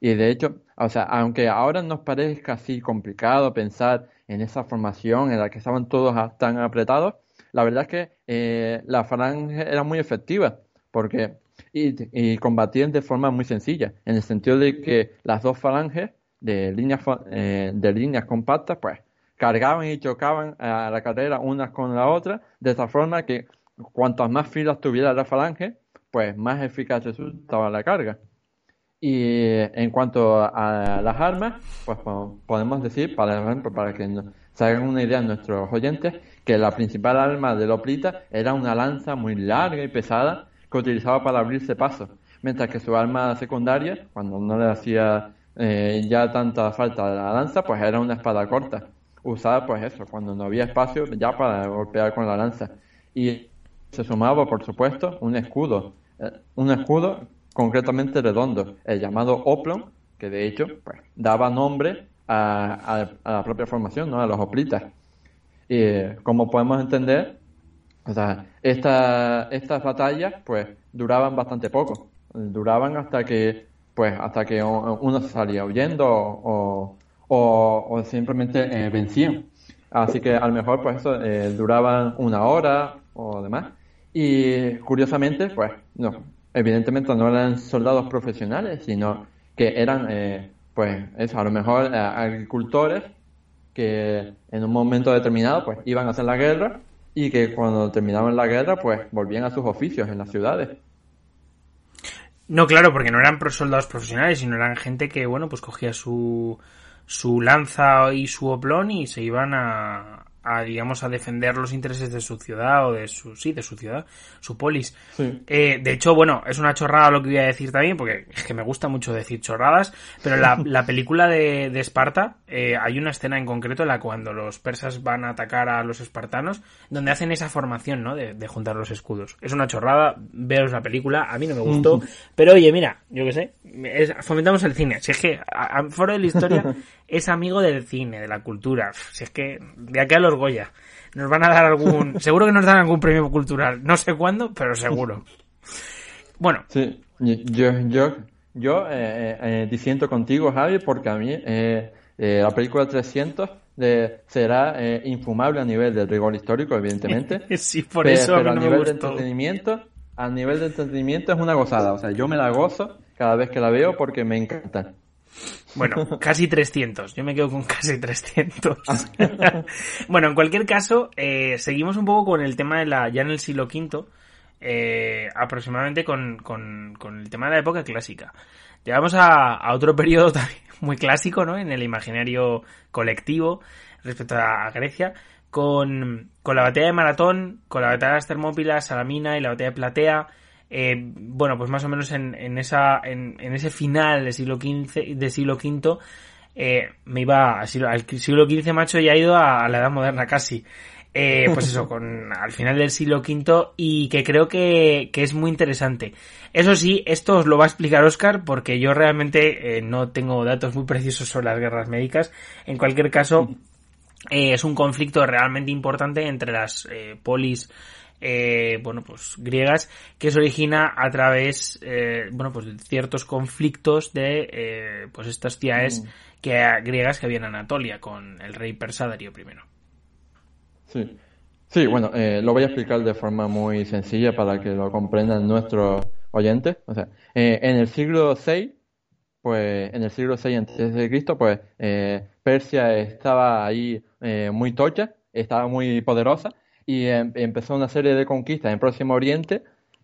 Y de hecho, o sea, aunque ahora nos parezca así complicado pensar en esa formación en la que estaban todos tan apretados, la verdad es que eh, la falange era muy efectiva, porque y, y combatían de forma muy sencilla, en el sentido de que las dos falanges de líneas eh, de líneas compactas, pues cargaban y chocaban a la carrera unas con la otra, de esta forma que cuantas más filas tuviera la falange, pues más eficaz resultaba la carga. Y en cuanto a las armas, pues po- podemos decir, para ejemplo, para que no- se hagan una idea nuestros oyentes, que la principal arma del hoplita era una lanza muy larga y pesada que utilizaba para abrirse paso, mientras que su arma secundaria, cuando no le hacía eh, ya tanta falta la lanza, pues era una espada corta, usada pues eso, cuando no había espacio ya para golpear con la lanza. Y se sumaba, por supuesto, un escudo, eh, un escudo concretamente redondo, el llamado oplon, que de hecho pues, daba nombre a, la propia formación, ¿no? a los hoplitas. Y como podemos entender, o sea, esta- estas batallas pues duraban bastante poco, duraban hasta que pues hasta que uno salía huyendo o, o, o simplemente eh, vencían. Así que a lo mejor pues eso eh, duraban una hora o demás. Y curiosamente, pues, no, evidentemente no eran soldados profesionales, sino que eran, eh, pues, eso, a lo mejor eh, agricultores que en un momento determinado, pues, iban a hacer la guerra y que cuando terminaban la guerra, pues, volvían a sus oficios en las ciudades. No, claro, porque no eran soldados profesionales, sino eran gente que, bueno, pues cogía su, su lanza y su oplón y se iban a, a digamos a defender los intereses de su ciudad o de su sí de su ciudad su polis. Sí. Eh, de hecho bueno es una chorrada lo que voy a decir también porque es que me gusta mucho decir chorradas pero la, la película de, de Esparta eh, hay una escena en concreto en la cuando los persas van a atacar a los espartanos donde hacen esa formación no de, de juntar los escudos. Es una chorrada veos la película a mí no me gustó pero oye mira yo qué sé es- fomentamos el cine. Si es que a, a- Foro de la Historia es amigo del cine de la cultura si es que de aquí a los Goya nos van a dar algún seguro que nos dan algún premio cultural no sé cuándo pero seguro bueno Sí, yo, yo, yo eh, eh, disiento contigo, Javi, porque a mí eh, eh, la película 300 de, será eh, infumable a nivel de rigor histórico, evidentemente. sí por eso a pero a me nivel de entretenimiento, a nivel de entretenimiento es una gozada. O sea, yo me la gozo cada vez que la veo porque me encanta. Bueno, casi 300. Yo me quedo con casi 300. bueno, en cualquier caso, eh, seguimos un poco con el tema de la. Ya en el siglo V, eh, aproximadamente con, con, con el tema de la época clásica. Llegamos a, a otro periodo también muy clásico, ¿no? En el imaginario colectivo respecto a, a Grecia. Con, con la batalla de Maratón, con la batalla de las Termópilas, Salamina y la batalla de Platea. Eh, bueno, pues más o menos en, en esa, en, en ese final del siglo XV, del siglo V, eh, me iba al siglo, al siglo XV, macho, ya ha ido a, a la edad moderna casi. Eh, pues eso, con al final del siglo V y que creo que, que es muy interesante. Eso sí, esto os lo va a explicar Oscar porque yo realmente eh, no tengo datos muy precisos sobre las guerras médicas. En cualquier caso, eh, es un conflicto realmente importante entre las polis eh, bueno pues griegas que se origina a través eh, bueno pues de ciertos conflictos de eh, pues estas ciudades que griegas que había en Anatolia con el rey persa Darío I. Sí, sí bueno, eh, lo voy a explicar de forma muy sencilla para que lo comprendan nuestros oyentes. O sea, en el siglo VI, pues en el siglo VI antes de Cristo, pues Persia estaba ahí eh, muy tocha, estaba muy poderosa y em- empezó una serie de conquistas en Próximo Oriente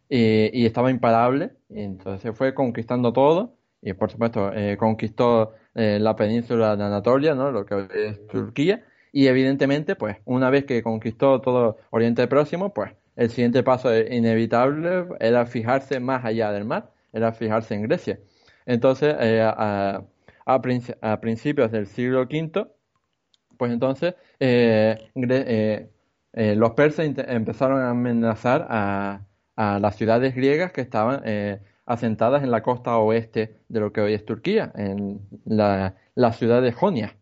y, estaba imparable. Entonces fue conquistando todo y por supuesto eh, conquistó eh, la península de Anatolia, ¿no? Lo que es Turquía. Y evidentemente, pues, una vez que conquistó todo Oriente Próximo, pues, el siguiente paso inevitable era fijarse más allá del mar, era fijarse en Grecia. Entonces, eh, a, a princi- a principios del siglo V, pues entonces eh, eh, los persas empezaron a amenazar a, las ciudades griegas que estaban eh, asentadas en la costa oeste de lo que hoy es Turquía, en la, ciudad de Jonia.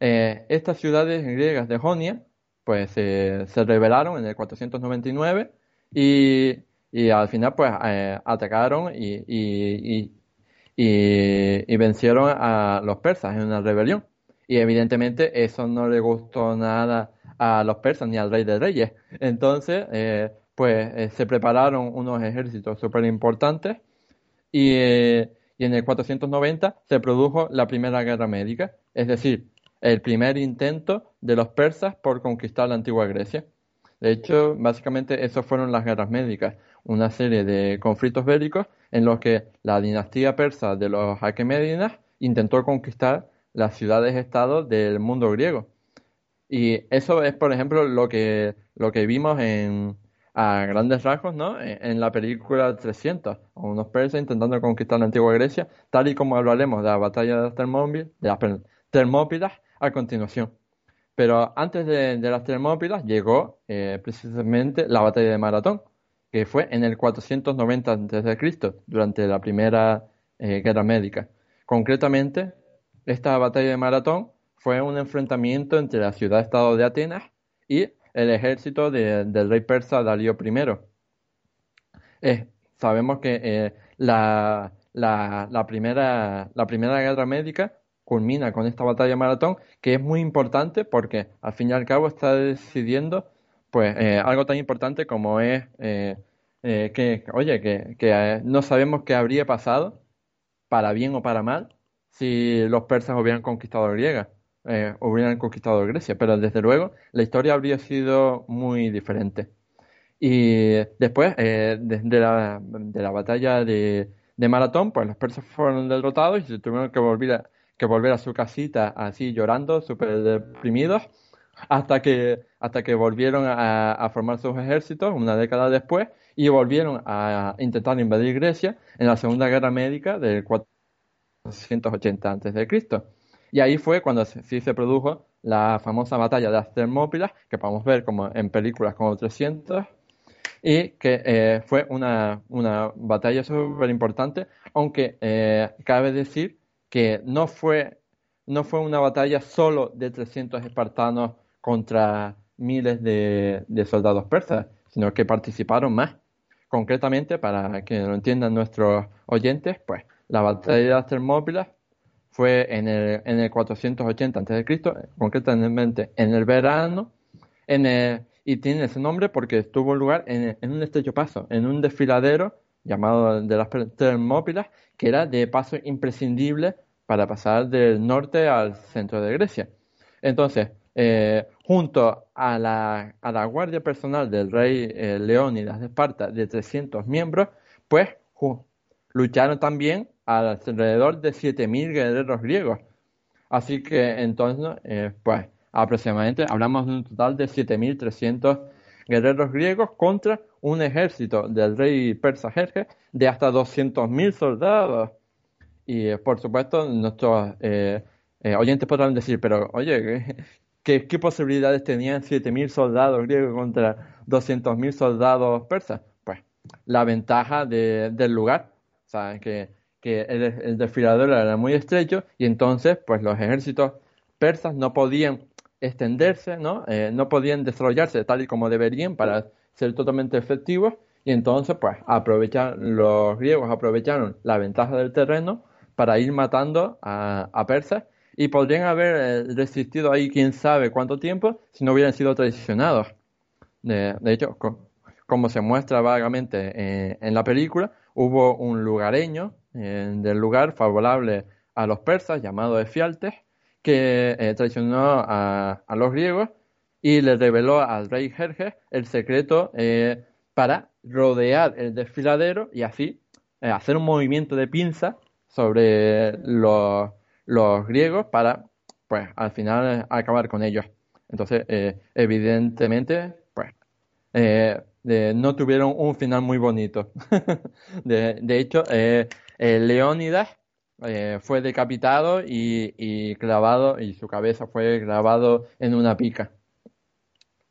Eh, estas ciudades griegas de Jonia, pues se rebelaron en el 499 y, y al final pues atacaron y- y vencieron a los persas en una rebelión. Y evidentemente eso no le gustó nada a los persas ni al rey de reyes. Entonces, eh, pues eh, se prepararon unos ejércitos súper importantes y, eh, y en el 490 se produjo la primera guerra médica, es decir, el primer intento de los persas por conquistar la antigua Grecia. De hecho, básicamente esas fueron las guerras médicas, una serie de conflictos bélicos en los que la dinastía persa de los Aqueménidas intentó conquistar las ciudades-estados del mundo griego. Y eso es, por ejemplo, lo que, lo que vimos en, a grandes rasgos, ¿no? En, en la película 300, unos persas intentando conquistar la antigua Grecia, tal y como hablaremos de la batalla de de las Termópilas a continuación. Pero antes de, de las Termópilas llegó eh, precisamente la batalla de Maratón, que fue en el 490 a.C., durante la primera eh, guerra médica. Concretamente, esta batalla de Maratón fue un enfrentamiento entre la ciudad-estado de Atenas y el ejército de- del rey persa Darío I. Eh, sabemos que eh, la, la- la primera, la primera guerra médica culmina con esta batalla de Maratón, que es muy importante porque al fin y al cabo está decidiendo pues eh, algo tan importante como es que, oye, que, que, no sabemos qué habría pasado, para bien o para mal, si los persas hubieran conquistado Griega, eh, hubieran conquistado Grecia, pero desde luego la historia habría sido muy diferente. Y después eh, de, de la, de la batalla de, de Maratón, pues los persas fueron derrotados y se tuvieron que volver a, volver a su casita así llorando, súper deprimidos, hasta que, hasta que volvieron a, formar sus ejércitos una década después y volvieron a intentar invadir Grecia en la Segunda Guerra Médica del 480 a.C. Y ahí fue cuando sí se produjo la famosa batalla de las Termópilas, que podemos ver como en películas como 300, y que eh, fue una, una batalla súper importante, aunque eh, cabe decir que no fue, no fue una batalla solo de 300 espartanos contra miles de, soldados persas, sino que participaron más. Concretamente, para que lo entiendan nuestros oyentes, pues la batalla de las Termópilas fue en el, en el 480 a.C., concretamente en el verano, en y tiene ese nombre porque estuvo en lugar en, en un estrecho paso, en un desfiladero llamado de las Termópilas, que era de paso imprescindible para pasar del norte al centro de Grecia. Entonces, eh, junto a la, a la, guardia personal del rey eh, Leónidas de Esparta de 300 miembros, pues lucharon también alrededor de 7.000 guerreros griegos. Así que entonces, eh, pues aproximadamente hablamos de un total de 7.300 guerreros griegos contra un ejército del rey persa Jerjes de hasta 200.000 soldados. Y eh, por supuesto, nuestros eh, eh, oyentes podrán decir, pero oye, ¿qué, qué posibilidades tenían 7.000 soldados griegos contra 200.000 soldados persas? Pues la ventaja del lugar, o sea, que, que el, el desfiladero era muy estrecho y entonces pues los ejércitos persas no podían extenderse, ¿no? no podían desarrollarse tal y como deberían para ser totalmente efectivos y entonces pues aprovechar, los griegos aprovecharon la ventaja del terreno para ir matando a, a persas y podrían haber eh, resistido ahí quién sabe cuánto tiempo si no hubieran sido traicionados. De, hecho, como se muestra vagamente eh, en la película, hubo un lugareño eh, del lugar favorable a los persas llamado Efialtes que traicionó a, los griegos y le reveló al rey Jerjes el secreto para rodear el desfiladero y así hacer un movimiento de pinza sobre los, griegos para, pues, al final acabar con ellos. Entonces, eh, evidentemente, pues, eh, no tuvieron un final muy bonito. de, de, hecho, eh, Leónidas fue decapitado y, clavado, y su cabeza fue clavado en una pica.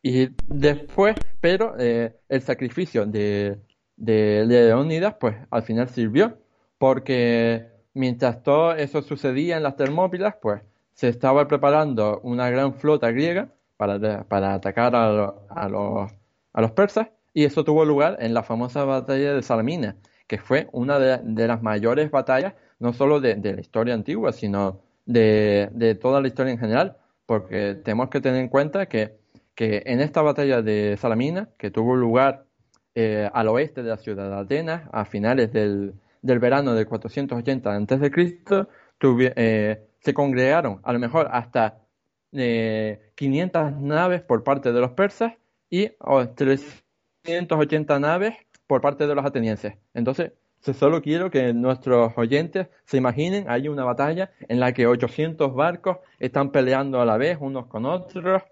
Y después, pero el sacrificio de, Leónidas, pues al final sirvió, porque Mientras todo eso sucedía en las Termópilas, pues se estaba preparando una gran flota griega para, para atacar a, a, los, a los persas y eso tuvo lugar en la famosa batalla de Salamina, que fue una de, las mayores batallas, no solo de, la historia antigua, sino de, toda la historia en general, porque tenemos que tener en cuenta que, que en esta batalla de Salamina, que tuvo lugar eh, al oeste de la ciudad de Atenas, a finales del, del verano de 480 a.C., eh, se congregaron a lo mejor hasta eh, 500 naves por parte de los persas y 380 naves por parte de los atenienses. Entonces, solo quiero que nuestros oyentes se imaginen, hay una batalla en la que 800 barcos están peleando a la vez unos con otros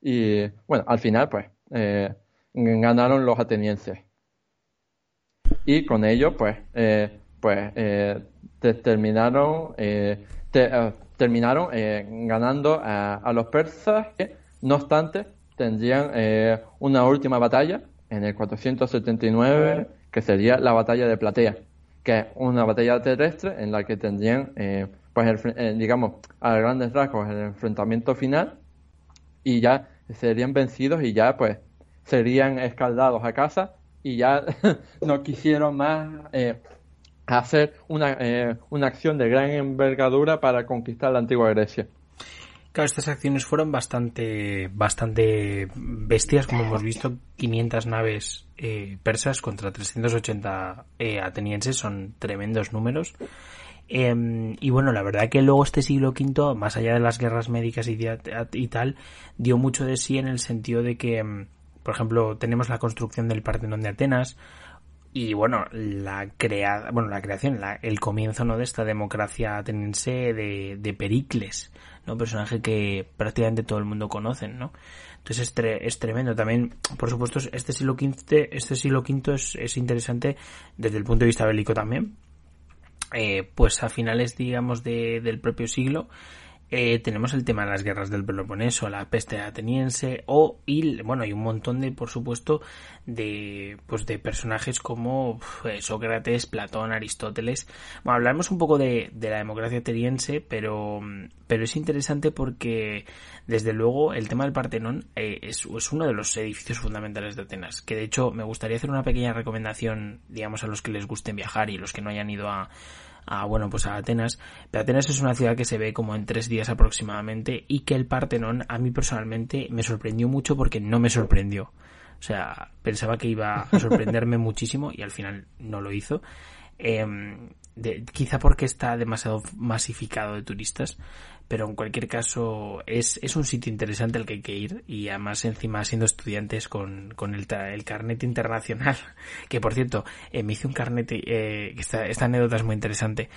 y bueno, al final pues eh, ganaron los atenienses y con ello pues eh, pues eh, terminaron terminaron ganando a, los persas que no obstante tendrían una última batalla en el 479 que sería la batalla de Platea que es una batalla terrestre en la que tendrían pues digamos a grandes rasgos el enfrentamiento final y ya serían vencidos y ya pues serían escaldados a casa y ya no quisieron más eh, hacer una, eh, una acción de gran envergadura para conquistar la antigua Grecia. Estas acciones fueron bastante, bastante bestias, como hemos visto, 500 naves eh, persas contra 380 atenienses, son tremendos números. Em, y bueno, la verdad que luego este siglo V, más allá de las guerras médicas y, tal, dio mucho de sí en el sentido de que em, por ejemplo, tenemos la construcción del Partenón de Atenas y bueno, la crea bueno, la creación, el comienzo ¿no? de esta democracia ateniense de, de Pericles, ¿no? Personaje que prácticamente todo el mundo conoce, ¿no? Entonces es, es tremendo. También, por supuesto, este siglo V, este siglo V es, es interesante desde el punto de vista bélico también. Eh, pues a finales, digamos, de, del propio siglo, eh, tenemos el tema de las guerras del Peloponeso, la peste ateniense, o, y, bueno, hay un montón de, por supuesto, de, pues de personajes como eh, Sócrates, Platón, Aristóteles. Bueno, hablaremos un poco de, de la democracia ateniense, pero, pero es interesante porque, desde luego, el tema del Partenón eh, es, es, uno de los edificios fundamentales de Atenas, que de hecho me gustaría hacer una pequeña recomendación, digamos, a los que les gusten viajar y los que no hayan ido a, a bueno pues a Atenas. Pero Atenas es una ciudad que se ve como en tres días aproximadamente y que el Partenón a mí personalmente me sorprendió mucho porque no me sorprendió. O sea pensaba que iba a sorprenderme muchísimo y al final no lo hizo. Eh, quizá porque está demasiado masificado de turistas pero en cualquier caso es, es un sitio interesante al que hay que ir y además encima siendo estudiantes con, con el, el carnet internacional que por cierto eh, me hice un carnet eh, esta, esta anécdota es muy interesante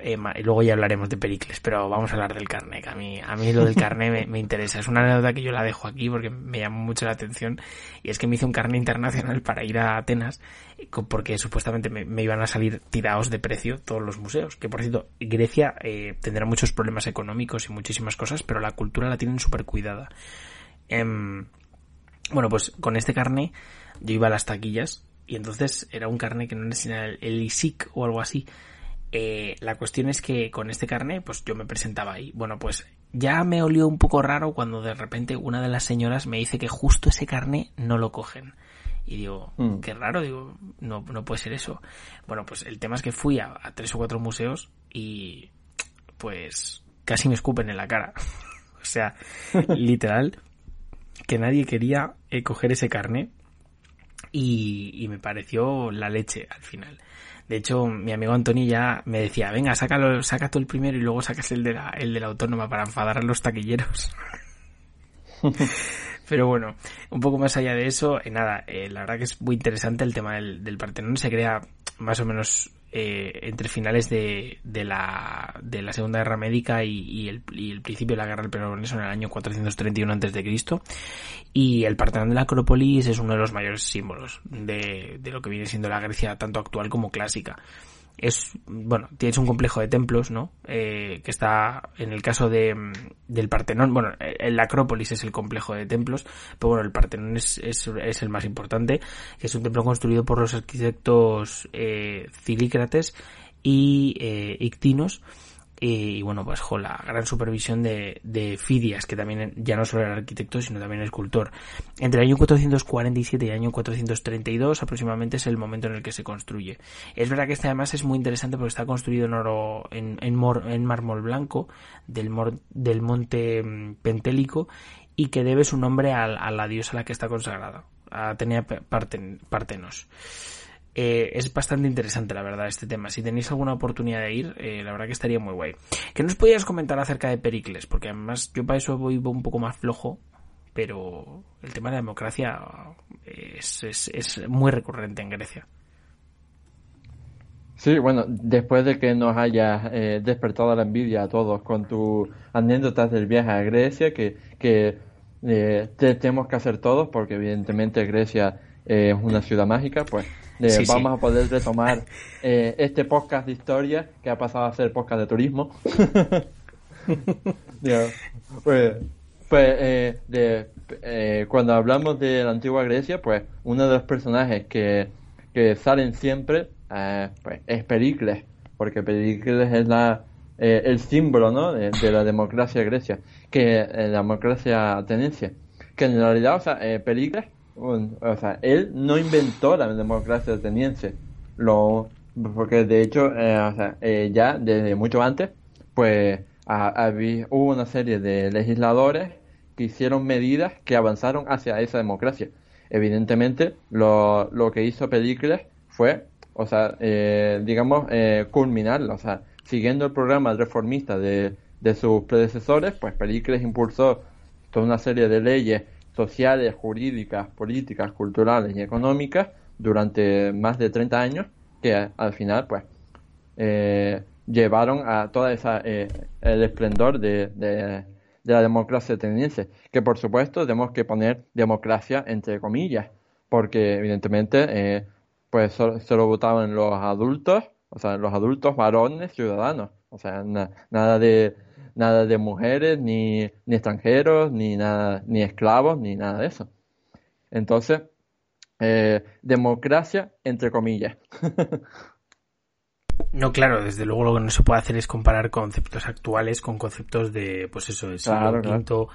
eh, luego ya hablaremos de Pericles, pero vamos a hablar del carnet. A mí, a mí lo del carnet me, interesa. Es una anécdota que yo la dejo aquí porque me llamó mucho la atención. Y es que me hice un carnet internacional para ir a Atenas porque supuestamente me, iban a salir tirados de precio todos los museos. Que por cierto, Grecia eh, tendrá muchos problemas económicos y muchísimas cosas, pero la cultura la tienen súper cuidada. Em, bueno, pues con este carnet yo iba a las taquillas y entonces era un carnet que no necesitaba el, el ISIC o algo así eh, la cuestión es que con este carnet, pues yo me presentaba ahí. Bueno, pues ya me olió un poco raro cuando de repente una de las señoras me dice que justo ese carnet no lo cogen. Y digo, mm. qué raro, digo, no, no puede ser eso. Bueno, pues el tema es que fui a, tres o cuatro museos y pues casi me escupen en la cara. o sea, literal, que nadie quería eh, coger ese carnet y, y me pareció la leche al final. De hecho, mi amigo Antonio ya me decía, venga, sácalo, saca tú el primero y luego sacas el de la, el de la autónoma para enfadar a los taquilleros. Pero bueno, un poco más allá de eso, eh, nada, eh, la verdad que es muy interesante el tema del, del Partenón. Se crea más o menos eh, entre finales de, de, la, de la Segunda Guerra Médica y, el, y, el, principio de la Guerra del Peloponeso en el año 431 a.C. Y el Partenón de la Acrópolis es uno de los mayores símbolos de, de lo que viene siendo la Grecia tanto actual como clásica es, bueno, tienes un complejo de templos, ¿no? Eh, que está, en el caso de, del Partenón, bueno, el Acrópolis es el complejo de templos, pero bueno, el Partenón es, es, el más importante, es un templo construido por los arquitectos eh, Cilícrates y eh, Ictinos, y bueno, pues con la gran supervisión de, de Fidias, que también ya no solo era arquitecto, sino también escultor. Entre el año 447 y el año 432 aproximadamente es el momento en el que se construye. Es verdad que este además es muy interesante porque está construido en oro, en, en, en mármol blanco del, del monte mm, Pentélico y que debe su nombre a, a la diosa a la que está consagrada, a Atenea Partenos. Eh, es bastante interesante, la verdad, este tema. Si tenéis alguna oportunidad de ir, eh, la verdad que estaría muy guay. ¿Qué nos podías comentar acerca de Pericles? Porque además yo para eso voy un poco más flojo, pero el tema de la democracia es, es, muy recurrente en Grecia. Sí, bueno, después de que nos hayas eh, despertado la envidia a todos con tus anécdotas del viaje a Grecia, que, que tenemos que hacer todos, porque evidentemente Grecia es una ciudad mágica, pues vamos a poder retomar eh, este podcast de historia que ha pasado a ser podcast de turismo. pues, pues eh, de, eh, cuando hablamos de la antigua Grecia, pues uno de los personajes que, que salen siempre pues, es Pericles, porque Pericles es la, el símbolo ¿no? de, la democracia grecia, que la democracia ateniense. Que en realidad, o sea, Pericles o sea, él no inventó la democracia ateniense, lo, porque de hecho, eh, eh, ya desde mucho antes, pues hubo una serie de legisladores que hicieron medidas que avanzaron hacia esa democracia. Evidentemente, lo, lo que hizo Pericles fue, o sea, eh, digamos, culminarlo, o sea, siguiendo el programa reformista de, de sus predecesores, pues Pericles impulsó toda una serie de leyes sociales, jurídicas, políticas, culturales y económicas durante más de 30 años que al final, pues, eh, llevaron a toda esa eh, el esplendor de, la democracia ateniense. Que por supuesto tenemos que poner democracia entre comillas, porque evidentemente eh, pues solo, votaban los adultos, o sea, los adultos varones ciudadanos, o sea, nada de nada de mujeres, ni, ni extranjeros, ni nada, ni esclavos, ni nada de eso. Entonces, eh, democracia entre comillas. No, claro, desde luego lo que no se puede hacer es comparar conceptos actuales con conceptos de, pues eso, del siglo V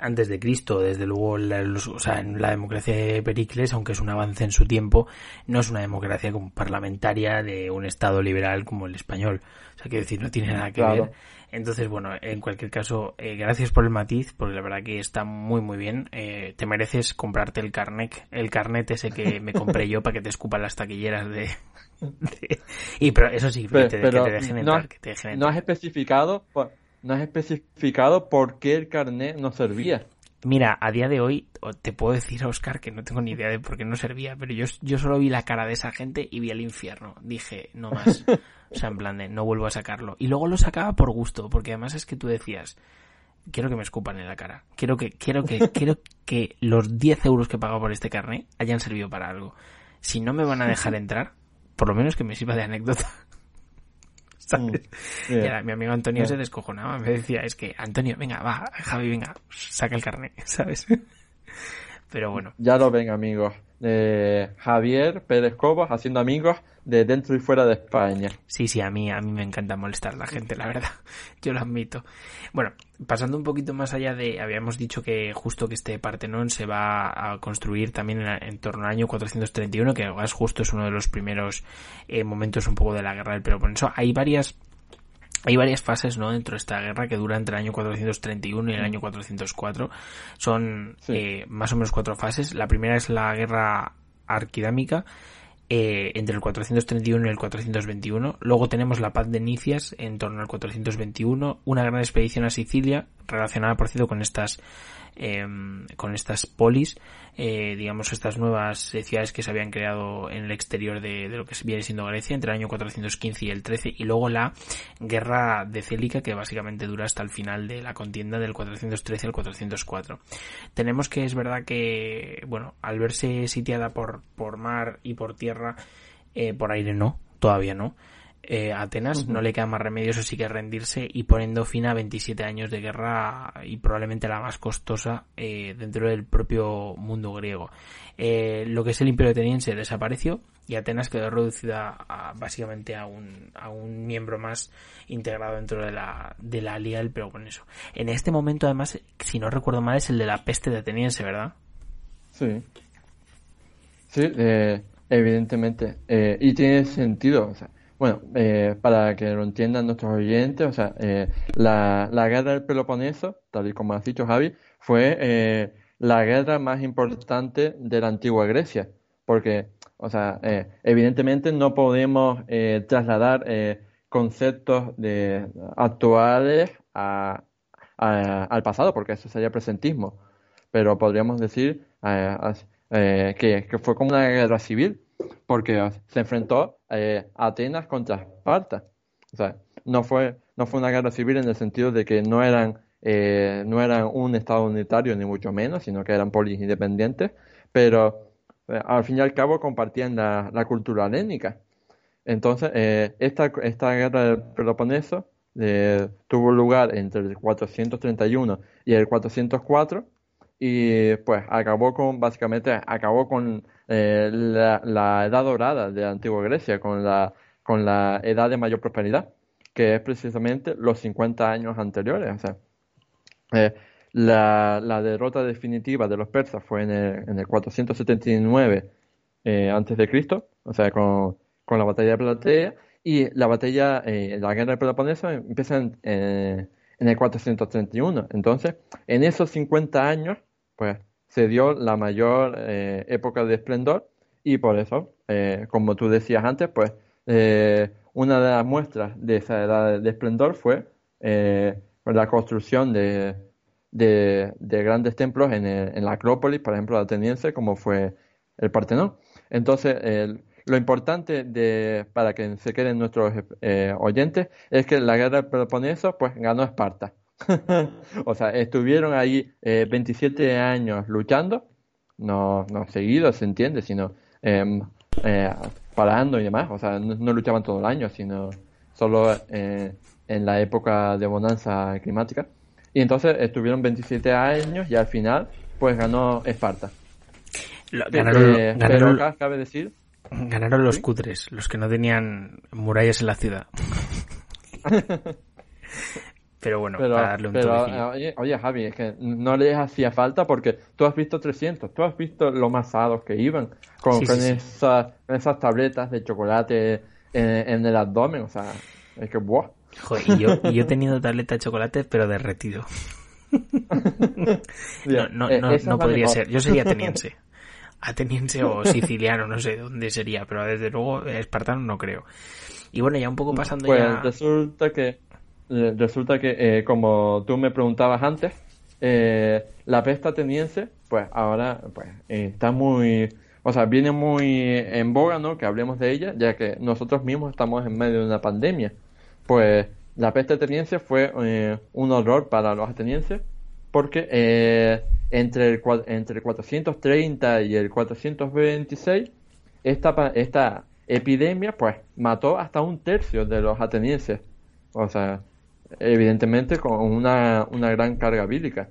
antes de Cristo. Desde luego, la, o sea, en la democracia de Pericles, aunque es un avance en su tiempo, no es una democracia como parlamentaria de un Estado liberal como el español. O sea, quiero decir, no tiene nada que ver. Entonces, bueno, en cualquier caso, eh, gracias por el matiz, porque la verdad que está muy, muy bien. Eh, te mereces comprarte el carnet, el carnet ese que me compré yo para que te escupan las taquilleras de... Y pero eso sí, que te dejen entrar, que te dejen entrar. No has especificado... No has especificado por qué el carnet no servía. Mira, a día de hoy te puedo decir, Oscar, que no tengo ni idea de por qué no servía, pero yo, yo solo vi la cara de esa gente y vi el infierno. Dije, no más. O sea, en plan de, no vuelvo a sacarlo. Y luego lo sacaba por gusto, porque además es que tú decías, quiero que me escupan en la cara. Quiero que, quiero que, quiero que los 10 euros que he pagado por este carnet hayan servido para algo. Si no me van a dejar entrar, por lo menos que me sirva de anécdota. Mm, mi amigo Antonio se descojonaba, me decía, es que Antonio, venga, va, Javi, venga, saca el carnet, ¿sabes? Pero bueno. Ya lo ven, amigos. Eh, Javier Pérez Cobos haciendo amigos de dentro y fuera de España. Sí, sí, a mí, a mí me encanta molestar a la gente, la verdad. Yo lo admito. Bueno, pasando un poquito más allá de, habíamos dicho que justo que este Partenón se va a construir también en, torno al año 431, que además justo es uno de los primeros eh, momentos un poco de la guerra del Peloponeso. Hay varias hay varias fases ¿no? dentro de esta guerra que dura entre el año 431 y el año 404. Son eh, más o menos cuatro fases. La primera es la guerra arquidámica, eh, entre el 431 y el 421. Luego tenemos la paz de Nicias en torno al 421. Una gran expedición a Sicilia, relacionada por cierto con estas Em, con estas polis, eh, digamos estas nuevas ciudades que se habían creado en el exterior de, lo que viene siendo Grecia entre el año 415 y el 13 y luego la guerra de Célica que básicamente dura hasta el final de la contienda del 413 al 404. Tenemos que es verdad que, bueno, al verse sitiada por, por mar y por tierra, eh, por aire no, todavía no, eh, Atenas no le queda más remedio eso sí que rendirse y poniendo fin a 27 años de guerra y probablemente la más costosa eh, dentro del propio mundo griego. Eh, lo que es el imperio ateniense desapareció y Atenas quedó reducida básicamente a un, a un miembro más integrado dentro de la, de la Liga del Peloponeso. En este momento además, si no recuerdo mal, es el de la peste de ateniense, ¿verdad? Sí. Sí, evidentemente. y tiene sentido. O sea, bueno, eh, para que lo entiendan nuestros oyentes, o sea, eh, la, guerra del Peloponeso, tal y como has dicho Javi, fue eh, la guerra más importante de la antigua Grecia, porque, o sea, evidentemente no podemos trasladar conceptos de, actuales a, al pasado, porque eso sería presentismo, pero podríamos decir que fue como una guerra civil porque se enfrentó eh, Atenas contra Esparta. O sea, no fue, no fue una guerra civil en el sentido de que no eran, eh, no eran un Estado unitario, ni mucho menos, sino que eran polis independientes, pero eh, al fin y al cabo compartían la, cultura helénica. Entonces, esta, esta guerra del Peloponeso tuvo lugar entre el 431 y el 404 y pues acabó con, básicamente, acabó con eh, la, edad dorada de la antigua Grecia, con la, con la edad de mayor prosperidad, que es precisamente los 50 años anteriores. O sea, eh, la, la, derrota definitiva de los persas fue en el, en el 479 eh, antes de Cristo, o sea, con, con, la batalla de Platea, y la batalla, eh, la guerra de Peloponeso empieza en, en el 431. Entonces, en esos 50 años, pues se dio la mayor eh, época de esplendor y por eso, eh, como tú decías antes, pues eh, una de las muestras de esa edad de esplendor fue la construcción de, de, grandes templos en, en, la Acrópolis, por ejemplo, ateniense, como fue el Partenón. Entonces, el, lo importante de, para que se queden nuestros eh, oyentes es que la guerra del Peloponeso pues ganó Esparta. o sea, estuvieron ahí 27 eh, años luchando, no, no seguidos, se entiende, sino em, eh, parando y demás. O sea, no, luchaban todo el año, sino solo en la época de bonanza climática. Y entonces estuvieron 27 años y al final pues ganó Esparta. pero acá cabe decir Ganaron los cutres, los que no tenían murallas en la ciudad. pero bueno, para darle un pero, oye, oye, Javi, es que no les hacía falta porque tú has visto 300, tú has visto lo masados que iban con, con, Esas, esas tabletas de chocolate en, el abdomen, o sea, es que buah. Joder, y yo, y yo he tenido tableta de chocolate, pero derretido. no, no, eh, no, no podría ser, yo sería ateniense ateniense o siciliano, no sé dónde sería, pero desde luego espartano no creo. Y bueno, ya un poco pasando pues ya... resulta que, eh, resulta que eh, como tú me preguntabas antes, eh, la peste ateniense, pues ahora pues está muy... O sea, viene muy en boga, ¿no? Que hablemos de ella, ya que nosotros mismos estamos en medio de una pandemia. Pues la peste ateniense fue un horror para los atenienses, porque entre, el, entre el 430 y el 426, esta, esta epidemia pues mató hasta un tercio de los atenienses. O sea, evidentemente con una, una gran carga bíblica.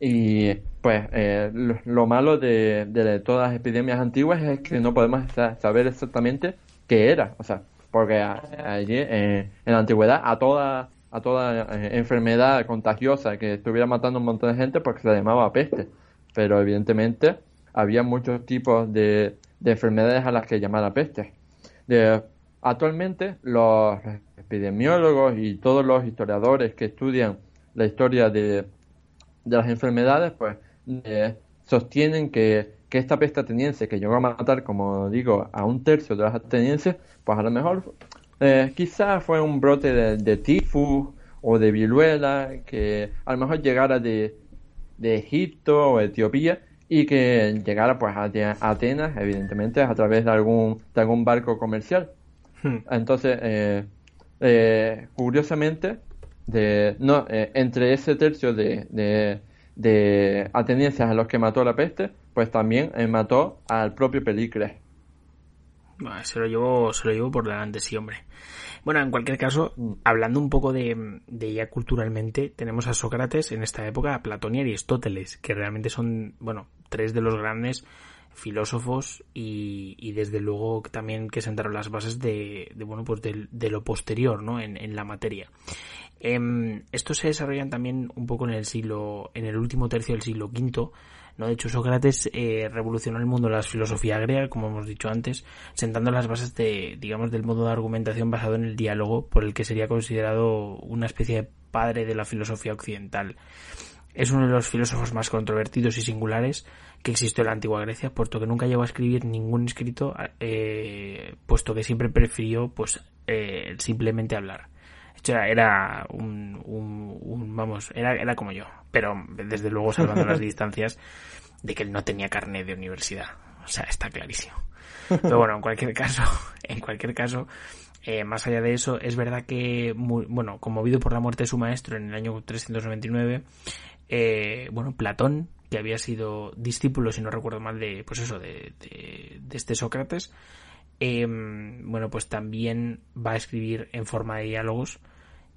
Y pues eh, lo, malo de, de, todas las epidemias antiguas es que no podemos saber exactamente qué era. O sea, porque allí en la antigüedad a toda a toda eh, enfermedad contagiosa que estuviera matando a un montón de gente porque se llamaba peste. Pero evidentemente había muchos tipos de, enfermedades a las que llamar peste. De, actualmente los epidemiólogos y todos los historiadores que estudian la historia de, de las enfermedades pues eh, sostienen que, que, esta peste ateniense que llegó a matar, como digo, a un tercio de las atenienses, pues a lo mejor eh, quizás fue un brote de, de, tifus o de viruela que a lo mejor llegara de, de Egipto o Etiopía y que llegara pues a, Atenas, evidentemente, a través de algún, de algún barco comercial. Hmm. Entonces, eh, eh, curiosamente, de, no, eh, entre ese tercio de, de, de atenienses a los que mató la peste, pues también mató al propio se lo llevo, se lo llevo por delante, sí, hombre. Bueno, en cualquier caso, mm. hablando un poco de, de ya culturalmente, tenemos a Sócrates en esta época, a Platón y Aristóteles, que realmente son, bueno, tres de los grandes filósofos y, desde luego también que sentaron las bases de, de bueno, pues de, lo posterior, ¿no? En, en la materia. Eh, estos se desarrollan también un poco en el siglo, en el último tercio del siglo V, ¿no? De hecho, Sócrates eh, revolucionó el mundo de la filosofía griega, como hemos dicho antes, sentando las bases de, digamos, del modo de argumentación basado en el diálogo, por el que sería considerado una especie de padre de la filosofía occidental. Es uno de los filósofos más controvertidos y singulares que existió en la antigua Grecia, puesto que nunca llegó a escribir ningún escrito, eh, puesto que siempre prefirió, pues, eh, simplemente hablar. Era, era un, un, vamos, era, era como yo, pero desde luego salvando las distancias de que él no tenía carnet de universidad. O sea, está clarísimo. Pero bueno, en cualquier caso, en cualquier caso, eh, más allá de eso, es verdad que, muy, bueno, conmovido por la muerte de su maestro en el año 399, eh, bueno, Platón, que había sido discípulo, si no recuerdo mal, de, pues eso, de, de, este Sócrates, eh, bueno, pues también va a escribir en forma de diálogos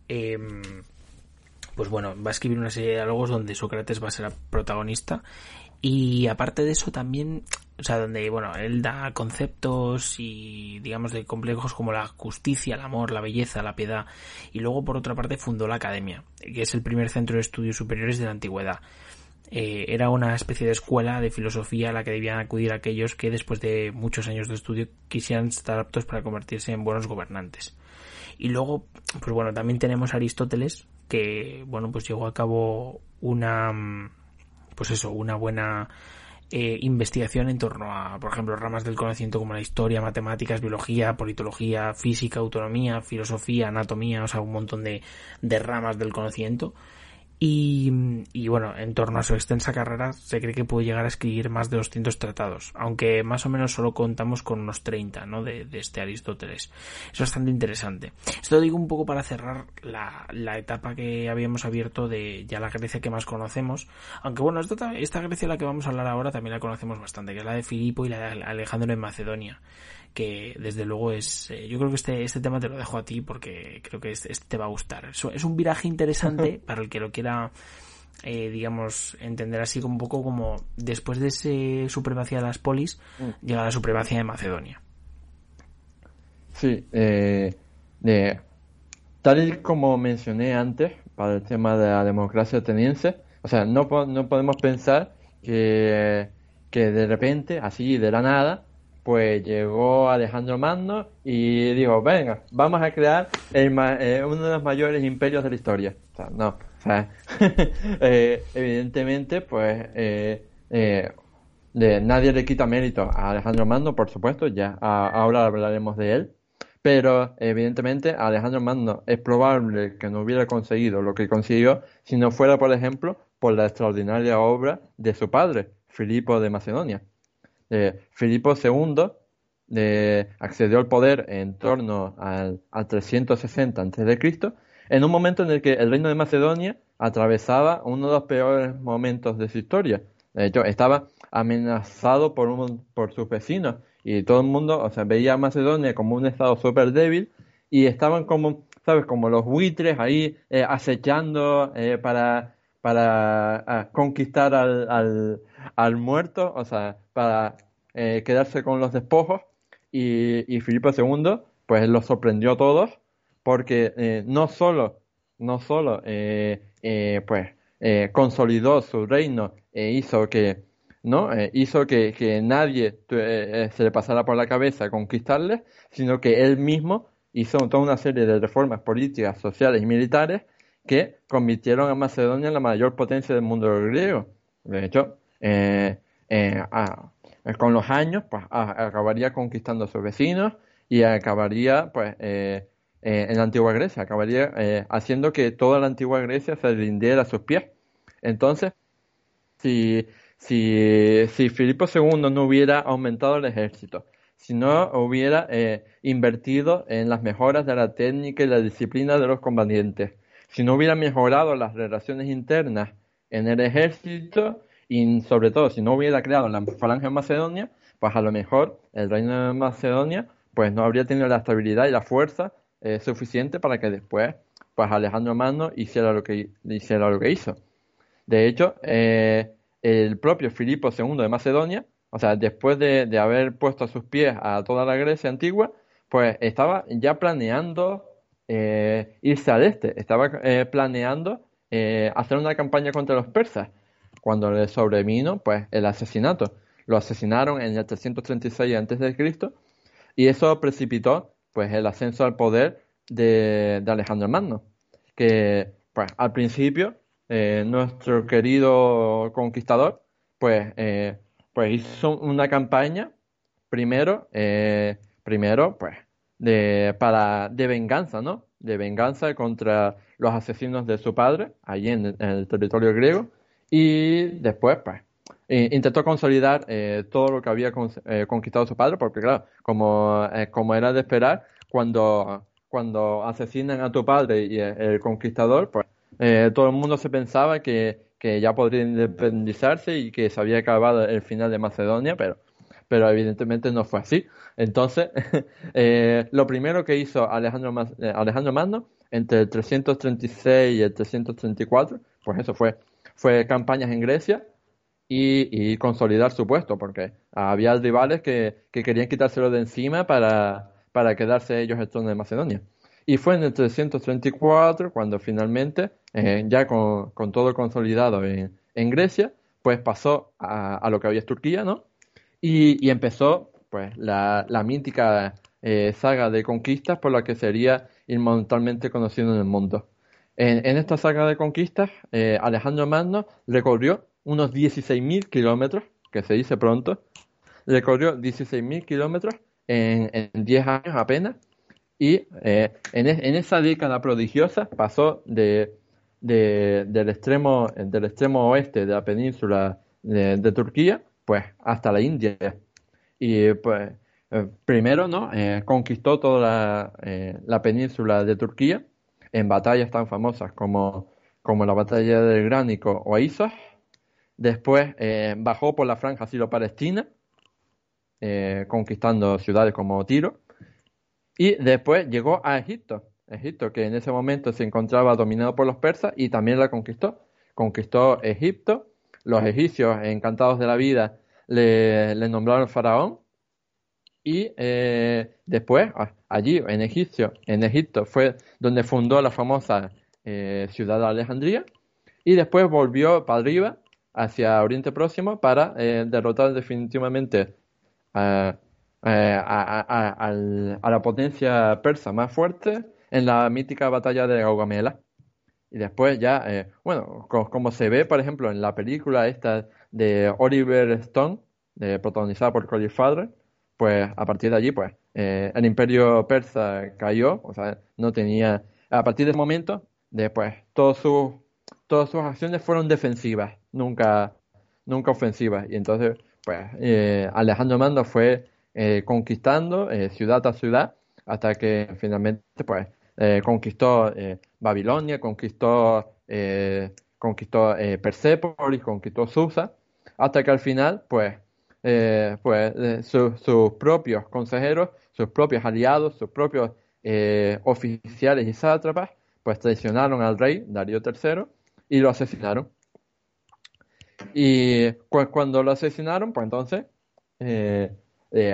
Em, pues bueno, va a escribir una serie de diálogos donde Sócrates va a ser protagonista y aparte de eso también, o sea, donde, bueno, él da conceptos y, digamos, de complejos como la justicia, el amor, la belleza, la piedad. Y luego, por otra parte, fundó la Academia, que es el primer centro de estudios superiores de la antigüedad. Eh, era una especie de escuela de filosofía a la que debían acudir aquellos que, después de muchos años de estudio, quisieran estar aptos para convertirse en buenos gobernantes. Y luego, pues bueno, también tenemos a Aristóteles, que, bueno, pues llevó a cabo una, mm, pues eso, una buena eh, investigación en torno a, por ejemplo, ramas del conocimiento como la historia, matemáticas, biología, politología, física, autonomía, filosofía, anatomía, o sea, un montón de, de ramas del conocimiento. Y, bueno, en torno a su extensa carrera se cree que pudo llegar a escribir más de 200 tratados, aunque más o menos solo contamos con unos 30, ¿no? De, este Aristóteles. Es bastante interesante. Esto lo digo un poco para cerrar la, la, etapa que habíamos abierto de ya la Grecia que más conocemos, aunque bueno, esta, Grecia la que vamos a hablar ahora también la conocemos bastante, que es la de Filipo y la de Alejandro en Macedonia que desde luego es eh, yo creo que este, este tema te lo dejo a ti porque creo que este, te va a gustar es, un viraje interesante para el que lo quiera eh, digamos entender así como un poco como después de ese supremacía de las polis mm. llega la supremacía de Macedonia sí eh, tal y como mencioné antes para el tema de la democracia ateniense o sea no, no podemos pensar que que de repente así de la nada pues llegó Alejandro Magno y dijo, venga, vamos a crear eh, uno de los mayores imperios de la historia. O sea, no, eh, evidentemente, pues eh, de, nadie le quita mérito a Alejandro Magno, por supuesto, ya ahora hablaremos de él. Pero evidentemente Alejandro Magno es probable que no hubiera conseguido lo que consiguió si no fuera, por ejemplo, por la extraordinaria obra de su padre, Filipo de Macedonia eh, Filipo II accedió al poder en torno al, 360 a.C., en un momento en el que el reino de Macedonia atravesaba uno de los peores momentos de su historia. De hecho, estaba amenazado por, por sus vecinos y todo el mundo o sea, veía a Macedonia como un estado súper débil y estaban como, ¿sabes? Como los buitres ahí eh, acechando eh, para, para ah, conquistar al, al, muerto, o sea, para eh, quedarse con los despojos. Y, y II pues los sorprendió a todos porque eh, no solo no solo eh, pues consolidó su reino e hizo que no hizo que, que nadie se le pasara por la cabeza conquistarle sino que él mismo hizo toda una serie de reformas políticas sociales y militares que convirtieron a Macedonia en la mayor potencia del mundo griego de hecho eh, con los años, pues acabaría conquistando a sus vecinos y acabaría, pues, eh, eh, en la antigua Grecia, acabaría haciendo que toda la antigua Grecia se rindiera a sus pies. Entonces, si, si, si Filipo II no hubiera aumentado el ejército, si no hubiera invertido en las mejoras de la técnica y la disciplina de los combatientes, si no hubiera mejorado las relaciones internas en el ejército, y sobre todo, si no hubiera creado la falange en Macedonia, pues a lo mejor el reino de Macedonia pues no habría tenido la estabilidad y la fuerza eh, suficiente para que después pues Alejandro Magno hiciera lo que hiciera lo que hizo. De hecho, eh, el propio Filipo II de Macedonia, o sea, después de, haber puesto a sus pies a toda la Grecia antigua, pues estaba ya planeando eh, irse al este, estaba planeando hacer una campaña contra los persas cuando le sobrevino pues el asesinato. Lo asesinaron en el 336 a.C. y eso precipitó pues el ascenso al poder de, Alejandro Magno, que pues al principio eh, nuestro querido conquistador pues, eh, pues hizo una campaña primero, eh, primero pues de, para, de venganza, ¿no? De venganza contra los asesinos de su padre, allí en el territorio griego, y después, pues, intentó consolidar eh, todo lo que había eh, conquistado su padre, porque claro, como, eh, como era de esperar, cuando, cuando asesinan a tu padre y el, conquistador, pues todo el mundo se pensaba que, que, ya podría independizarse y que se había acabado el final de Macedonia, pero, pero evidentemente no fue así. Entonces, lo primero que hizo Alejandro, Alejandro Magno entre el 336 y el 334, pues eso fue fue campañas en Grecia y, consolidar su puesto, porque había rivales que, querían quitárselo de encima para, para quedarse ellos el trono de Macedonia. Y fue en el 334 cuando finalmente, eh, ya con, todo consolidado en, Grecia, pues pasó a, lo que había es Turquía, ¿no? Y, empezó pues la, mítica eh, saga de conquistas por la que sería inmortalmente conocido en el mundo. En, esta saga de conquistas, eh, Alejandro Magno recorrió unos 16.000 kilómetros, que se dice pronto, recorrió 16.000 kilómetros en, en 10 años apenas, y eh, en, esa década prodigiosa pasó de, del, extremo, del extremo oeste de la península de, Turquía, pues hasta la India. Y pues eh, primero, ¿no? Eh, conquistó toda la, eh, la, península de Turquía en batallas tan famosas como, como la batalla del Gránico o Aizos. Después bajó por la franja silo-palestina, conquistando ciudades como Tiro. Y después llegó a Egipto, Egipto, que en ese momento se encontraba dominado por los persas y también la conquistó. Conquistó Egipto, los egipcios, encantados de la vida, le, nombraron faraón y eh, después allí en Egipto, en Egipto fue donde fundó la famosa eh, ciudad de Alejandría y después volvió para arriba hacia Oriente Próximo para eh, derrotar definitivamente a, la potencia persa más fuerte en la mítica batalla de Gaugamela. Y después ya, eh, bueno, como se ve, por ejemplo, en la película esta de Oliver Stone, protagonizada por Colin Farrell, pues a partir de allí, pues eh, el imperio persa cayó, o sea, no tenía, a partir de ese momento, después, todos sus, todas sus acciones fueron defensivas, nunca, nunca ofensivas. Y entonces, pues, eh, Alejandro Mando fue conquistando ciudad a ciudad hasta que finalmente, pues, eh, conquistó eh, Babilonia, conquistó, eh, conquistó Persépolis, conquistó Susa, hasta que al final, pues, pues sus propios consejeros, sus propios aliados, sus propios oficiales y sátrapas, pues traicionaron al rey Darío III y lo asesinaron. Y pues cuando lo asesinaron, pues entonces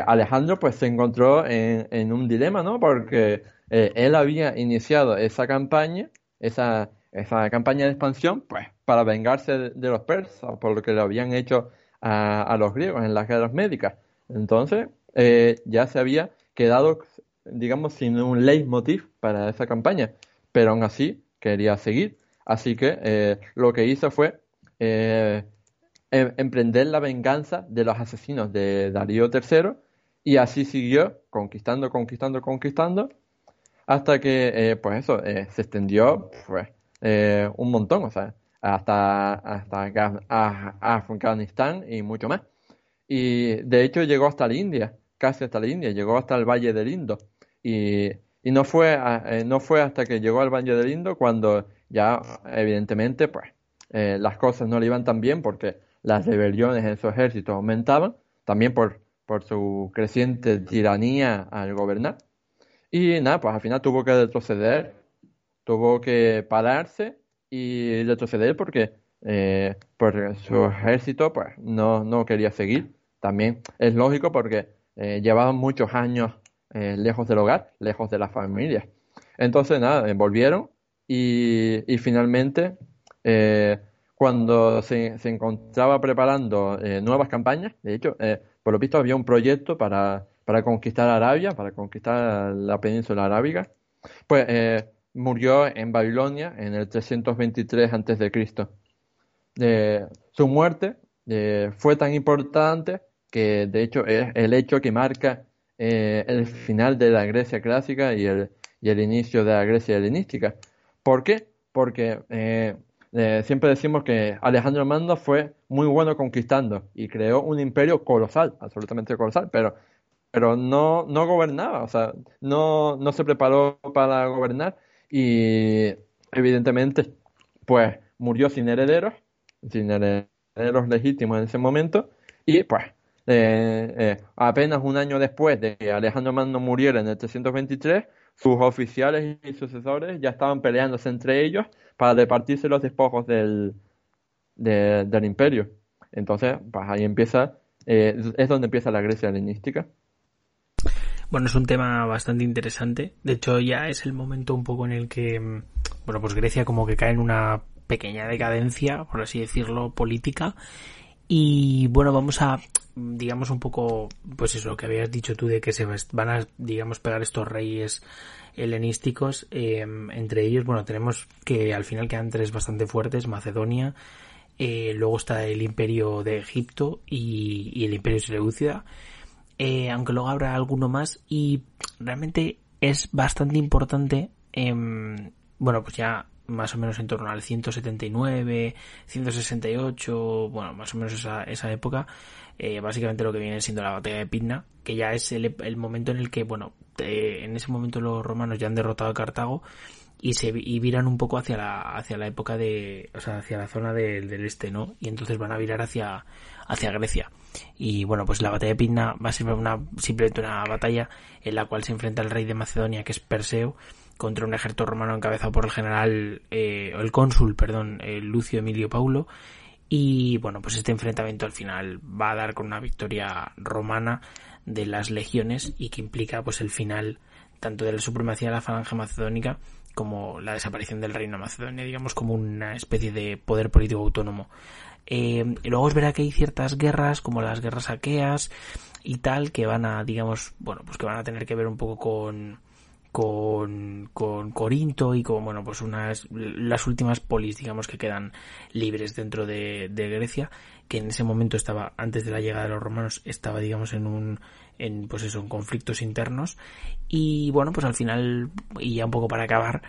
Alejandro pues se encontró en, un dilema, ¿no? Porque eh, él había iniciado esa campaña, esa, campaña de expansión, pues para vengarse de, los persas por lo que le habían hecho a, los griegos en las guerras médicas. Entonces, eh, ya se había quedado, digamos, sin un leitmotiv para esa campaña, pero aún así quería seguir. Así que eh, lo que hizo fue em, emprender la venganza de los asesinos de Darío III y así siguió conquistando, conquistando, conquistando hasta que, eh, pues eso, eh, se extendió pues, eh, un montón, o sea, hasta, hasta Afganistán y mucho más. Y de hecho llegó hasta la India, casi hasta la India, llegó hasta el Valle del Indo. Y, y no, fue, no fue hasta que llegó al Valle del Indo cuando ya, evidentemente, pues las cosas no le iban tan bien porque las rebeliones en su ejército aumentaban, también por, por su creciente tiranía al gobernar. Y nada, pues al final tuvo que retroceder, tuvo que pararse y retroceder porque, eh, su ejército pues no, no quería seguir. También es lógico porque eh, llevaban muchos años eh, lejos del hogar, lejos de la familia. Entonces nada, volvieron y, y finalmente cuando se, se, encontraba preparando nuevas campañas, de hecho, por lo visto había un proyecto para para conquistar Arabia, para conquistar la península arábiga, pues eh, murió en Babilonia en el 323 a.C. Eh, su muerte eh, fue tan importante que de hecho es el hecho que marca eh, el final de la Grecia clásica y el, y el inicio de la Grecia helenística. ¿Por qué? Porque siempre decimos que Alejandro Mando fue muy bueno conquistando y creó un imperio colosal, absolutamente colosal, pero pero no, no gobernaba, o sea, no, no se preparó para gobernar y evidentemente pues murió sin herederos, sin herederos legítimos en ese momento y pues eh, eh, apenas un año después de que Alejandro Magno muriera en el 323, sus oficiales y sucesores ya estaban peleándose entre ellos para repartirse los despojos del, del imperio. Entonces, pues ahí empieza, eh, es donde empieza la Grecia helenística. Bueno, es un tema bastante interesante. De hecho, ya es el momento un poco en el que, mm, bueno, pues Grecia como que cae en una pequeña decadencia, por así decirlo, política. Y bueno, vamos a, digamos, un poco, pues eso, lo que habías dicho tú de que se van a, digamos, pegar estos reyes helenísticos. Em, entre ellos, bueno, tenemos que al final quedan tres bastante fuertes, Macedonia, eh, luego está el imperio de Egipto y, y el imperio Seleucida. Eh, aunque luego habrá alguno más y realmente es bastante importante, em, bueno, pues ya más o menos en torno al 179, 168, bueno, más o menos esa, esa época, eh, básicamente lo que viene siendo la batalla de Pidna, que ya es el, el momento en el que, bueno, en ese momento los romanos ya han derrotado a Cartago y se y viran un poco hacia la hacia la época de o sea hacia la zona del este no y entonces van a virar hacia hacia Grecia. Y bueno pues la batalla de Pidna va a ser una simplemente una batalla en la cual se enfrenta el rey de Macedonia que es Perseo contra un ejército romano encabezado por el general eh, el cónsul perdón Lucio Emilio Paulo y bueno pues este enfrentamiento al final va a dar con una victoria romana de las legiones y que implica pues el final tanto de la supremacía de la falange macedónica como la desaparición del reino de Macedonia, digamos como una especie de poder político autónomo. Eh, y luego os verá que hay ciertas guerras, como las guerras aqueas y tal, que van a, digamos, bueno, pues que van a tener que ver un poco con, con, con Corinto y con, bueno, pues unas, las últimas polis, digamos, que quedan libres dentro de, Grecia, que en ese momento estaba, antes de la llegada de los romanos, estaba, digamos, en un, en pues eso, en conflictos internos. Y bueno, pues al final, y ya un poco para acabar,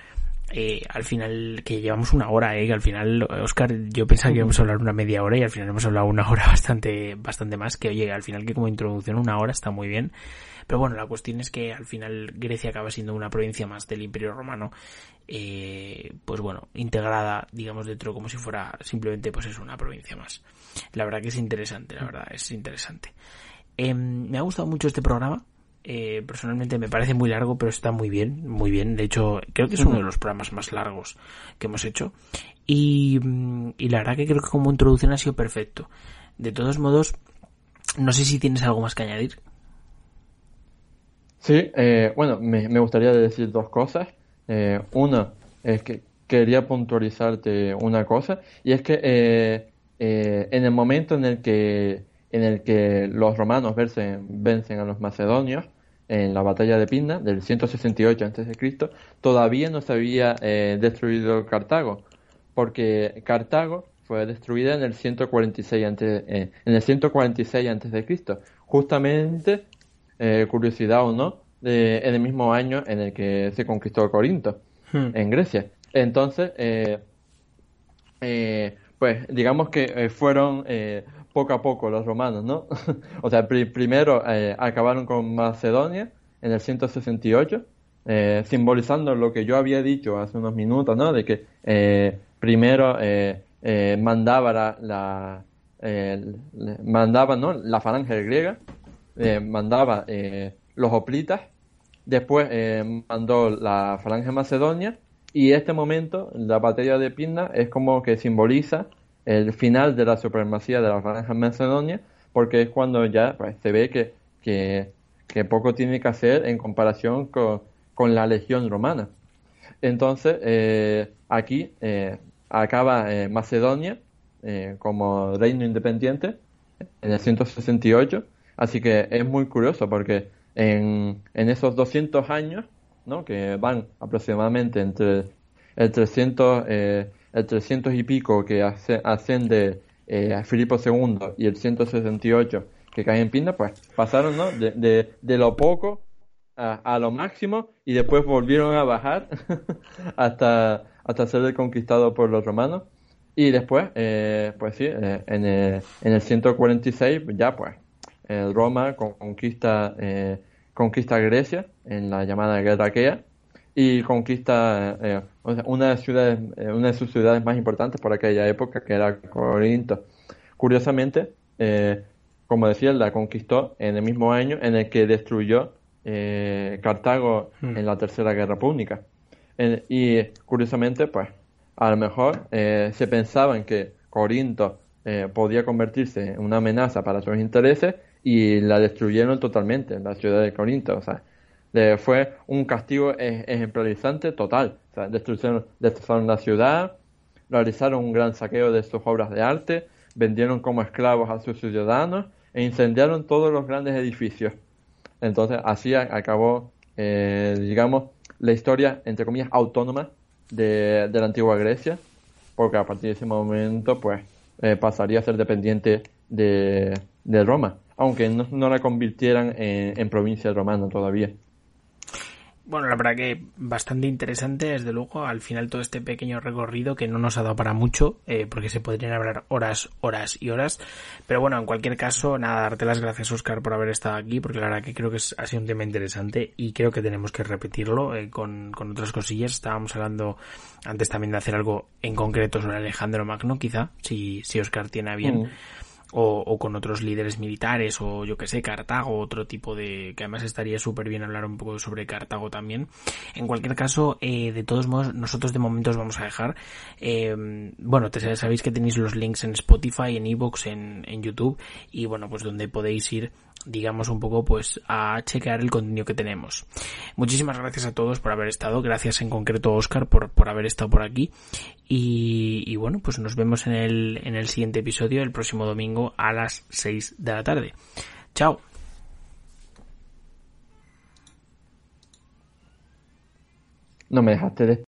eh, al final, que llevamos una hora, eh, que al final, Oscar, yo pensaba que íbamos a hablar una media hora y al final hemos hablado una hora bastante, bastante más, que oye, al final que como introducción una hora está muy bien. Pero bueno, la cuestión es que al final Grecia acaba siendo una provincia más del Imperio Romano, eh, pues bueno, integrada, digamos, dentro como si fuera simplemente pues es una provincia más. La verdad que es interesante, la verdad, es interesante. Em, me ha gustado mucho este programa. Eh, personalmente me parece muy largo, pero está muy bien, muy bien. De hecho, creo que es uno de los programas más largos que hemos hecho. Y, mm, y la verdad que creo que como introducción ha sido perfecto. De todos modos, no sé si tienes algo más que añadir. Sí, eh, bueno, me, me, gustaría decir dos cosas. Eh, una es que quería puntualizarte una cosa, y es que eh en el momento en el que en el que los romanos vencen, vencen a los macedonios en la batalla de Pina del 168 a.C., todavía no se había eh, destruido Cartago, porque Cartago fue destruida en el 146 antes, eh, en el 146 a.C., justamente, eh, curiosidad o no, en el mismo año en el que se conquistó Corinto, hmm. en Grecia. Entonces, pues digamos que fueron poco a poco los romanos, ¿no? o sea, primero eh, acabaron con Macedonia en el 168, eh, simbolizando lo que yo había dicho hace unos minutos, ¿no? De que eh, primero mandaba la, mandaba, ¿no? La falange griega, mandaba los hoplitas, después mandó la falange macedonia y este momento, la batalla de Pina, es como que simboliza el final de la supremacía de la franja macedonia, porque es cuando ya pues, se ve que, que, poco tiene que hacer en comparación con, con la legión romana. Entonces, eh, aquí eh, acaba eh, Macedonia como reino independiente en el 168, así que es muy curioso porque en, en esos 200 años, ¿no? que van aproximadamente entre el 300 el 300 y pico que asciende eh, a Filipo II y el 168 que cae en Pinda, pues pasaron ¿no? de, de, lo poco a, lo máximo y después volvieron a bajar hasta, hasta ser conquistado por los romanos. Y después, eh, pues sí, eh, en, el, en el 146 ya pues Roma conquista, conquista Grecia en la llamada Guerra Aquea y conquista eh, una, de ciudades, eh, una de sus ciudades más importantes por aquella época, que era Corinto. Curiosamente, eh, como decía, la conquistó en el mismo año en el que destruyó Cartago hmm. en la Tercera Guerra Púnica. y curiosamente, pues, a lo mejor se pensaba en que Corinto podía convertirse en una amenaza para sus intereses y la destruyeron totalmente, la ciudad de Corinto. O sea, fue un castigo e-, ejemplarizante total. O destrozaron, la ciudad, realizaron un gran saqueo de sus obras de arte, vendieron como esclavos a sus ciudadanos e incendiaron todos los grandes edificios. Entonces así acabó, eh, digamos, la historia, entre comillas, autónoma de, la antigua Grecia, porque a partir de ese momento, pues, eh, pasaría a ser dependiente de, Roma, aunque no, la convirtieran en provincia romana todavía. Bueno, la verdad que bastante interesante, desde luego, al final todo este pequeño recorrido que no nos ha dado para mucho, eh, porque se podrían hablar horas, horas y horas. Pero bueno, en cualquier caso, nada, darte las gracias, Oscar, por haber estado aquí, porque la verdad que creo que es, ha sido un tema interesante y creo que tenemos que repetirlo eh, con, con otras cosillas. Estábamos hablando antes también de hacer algo en concreto sobre Alejandro Magno, quizá, si, si Oscar tiene a bien. Mm o, con otros líderes militares o yo que sé, Cartago, otro tipo de... que además estaría súper bien hablar un poco sobre Cartago también. En cualquier caso, eh, de todos modos, nosotros de momento os vamos a dejar... Eh, bueno, te, sabéis que tenéis los links en Spotify, en Evox, en, en YouTube y bueno, pues donde podéis ir digamos un poco pues a chequear el contenido que tenemos. Muchísimas gracias a todos por haber estado, gracias en concreto a Oscar por, por haber estado por aquí y, bueno pues nos vemos en el, en el siguiente episodio el próximo domingo a las 6 de la tarde. Chao. No me dejaste de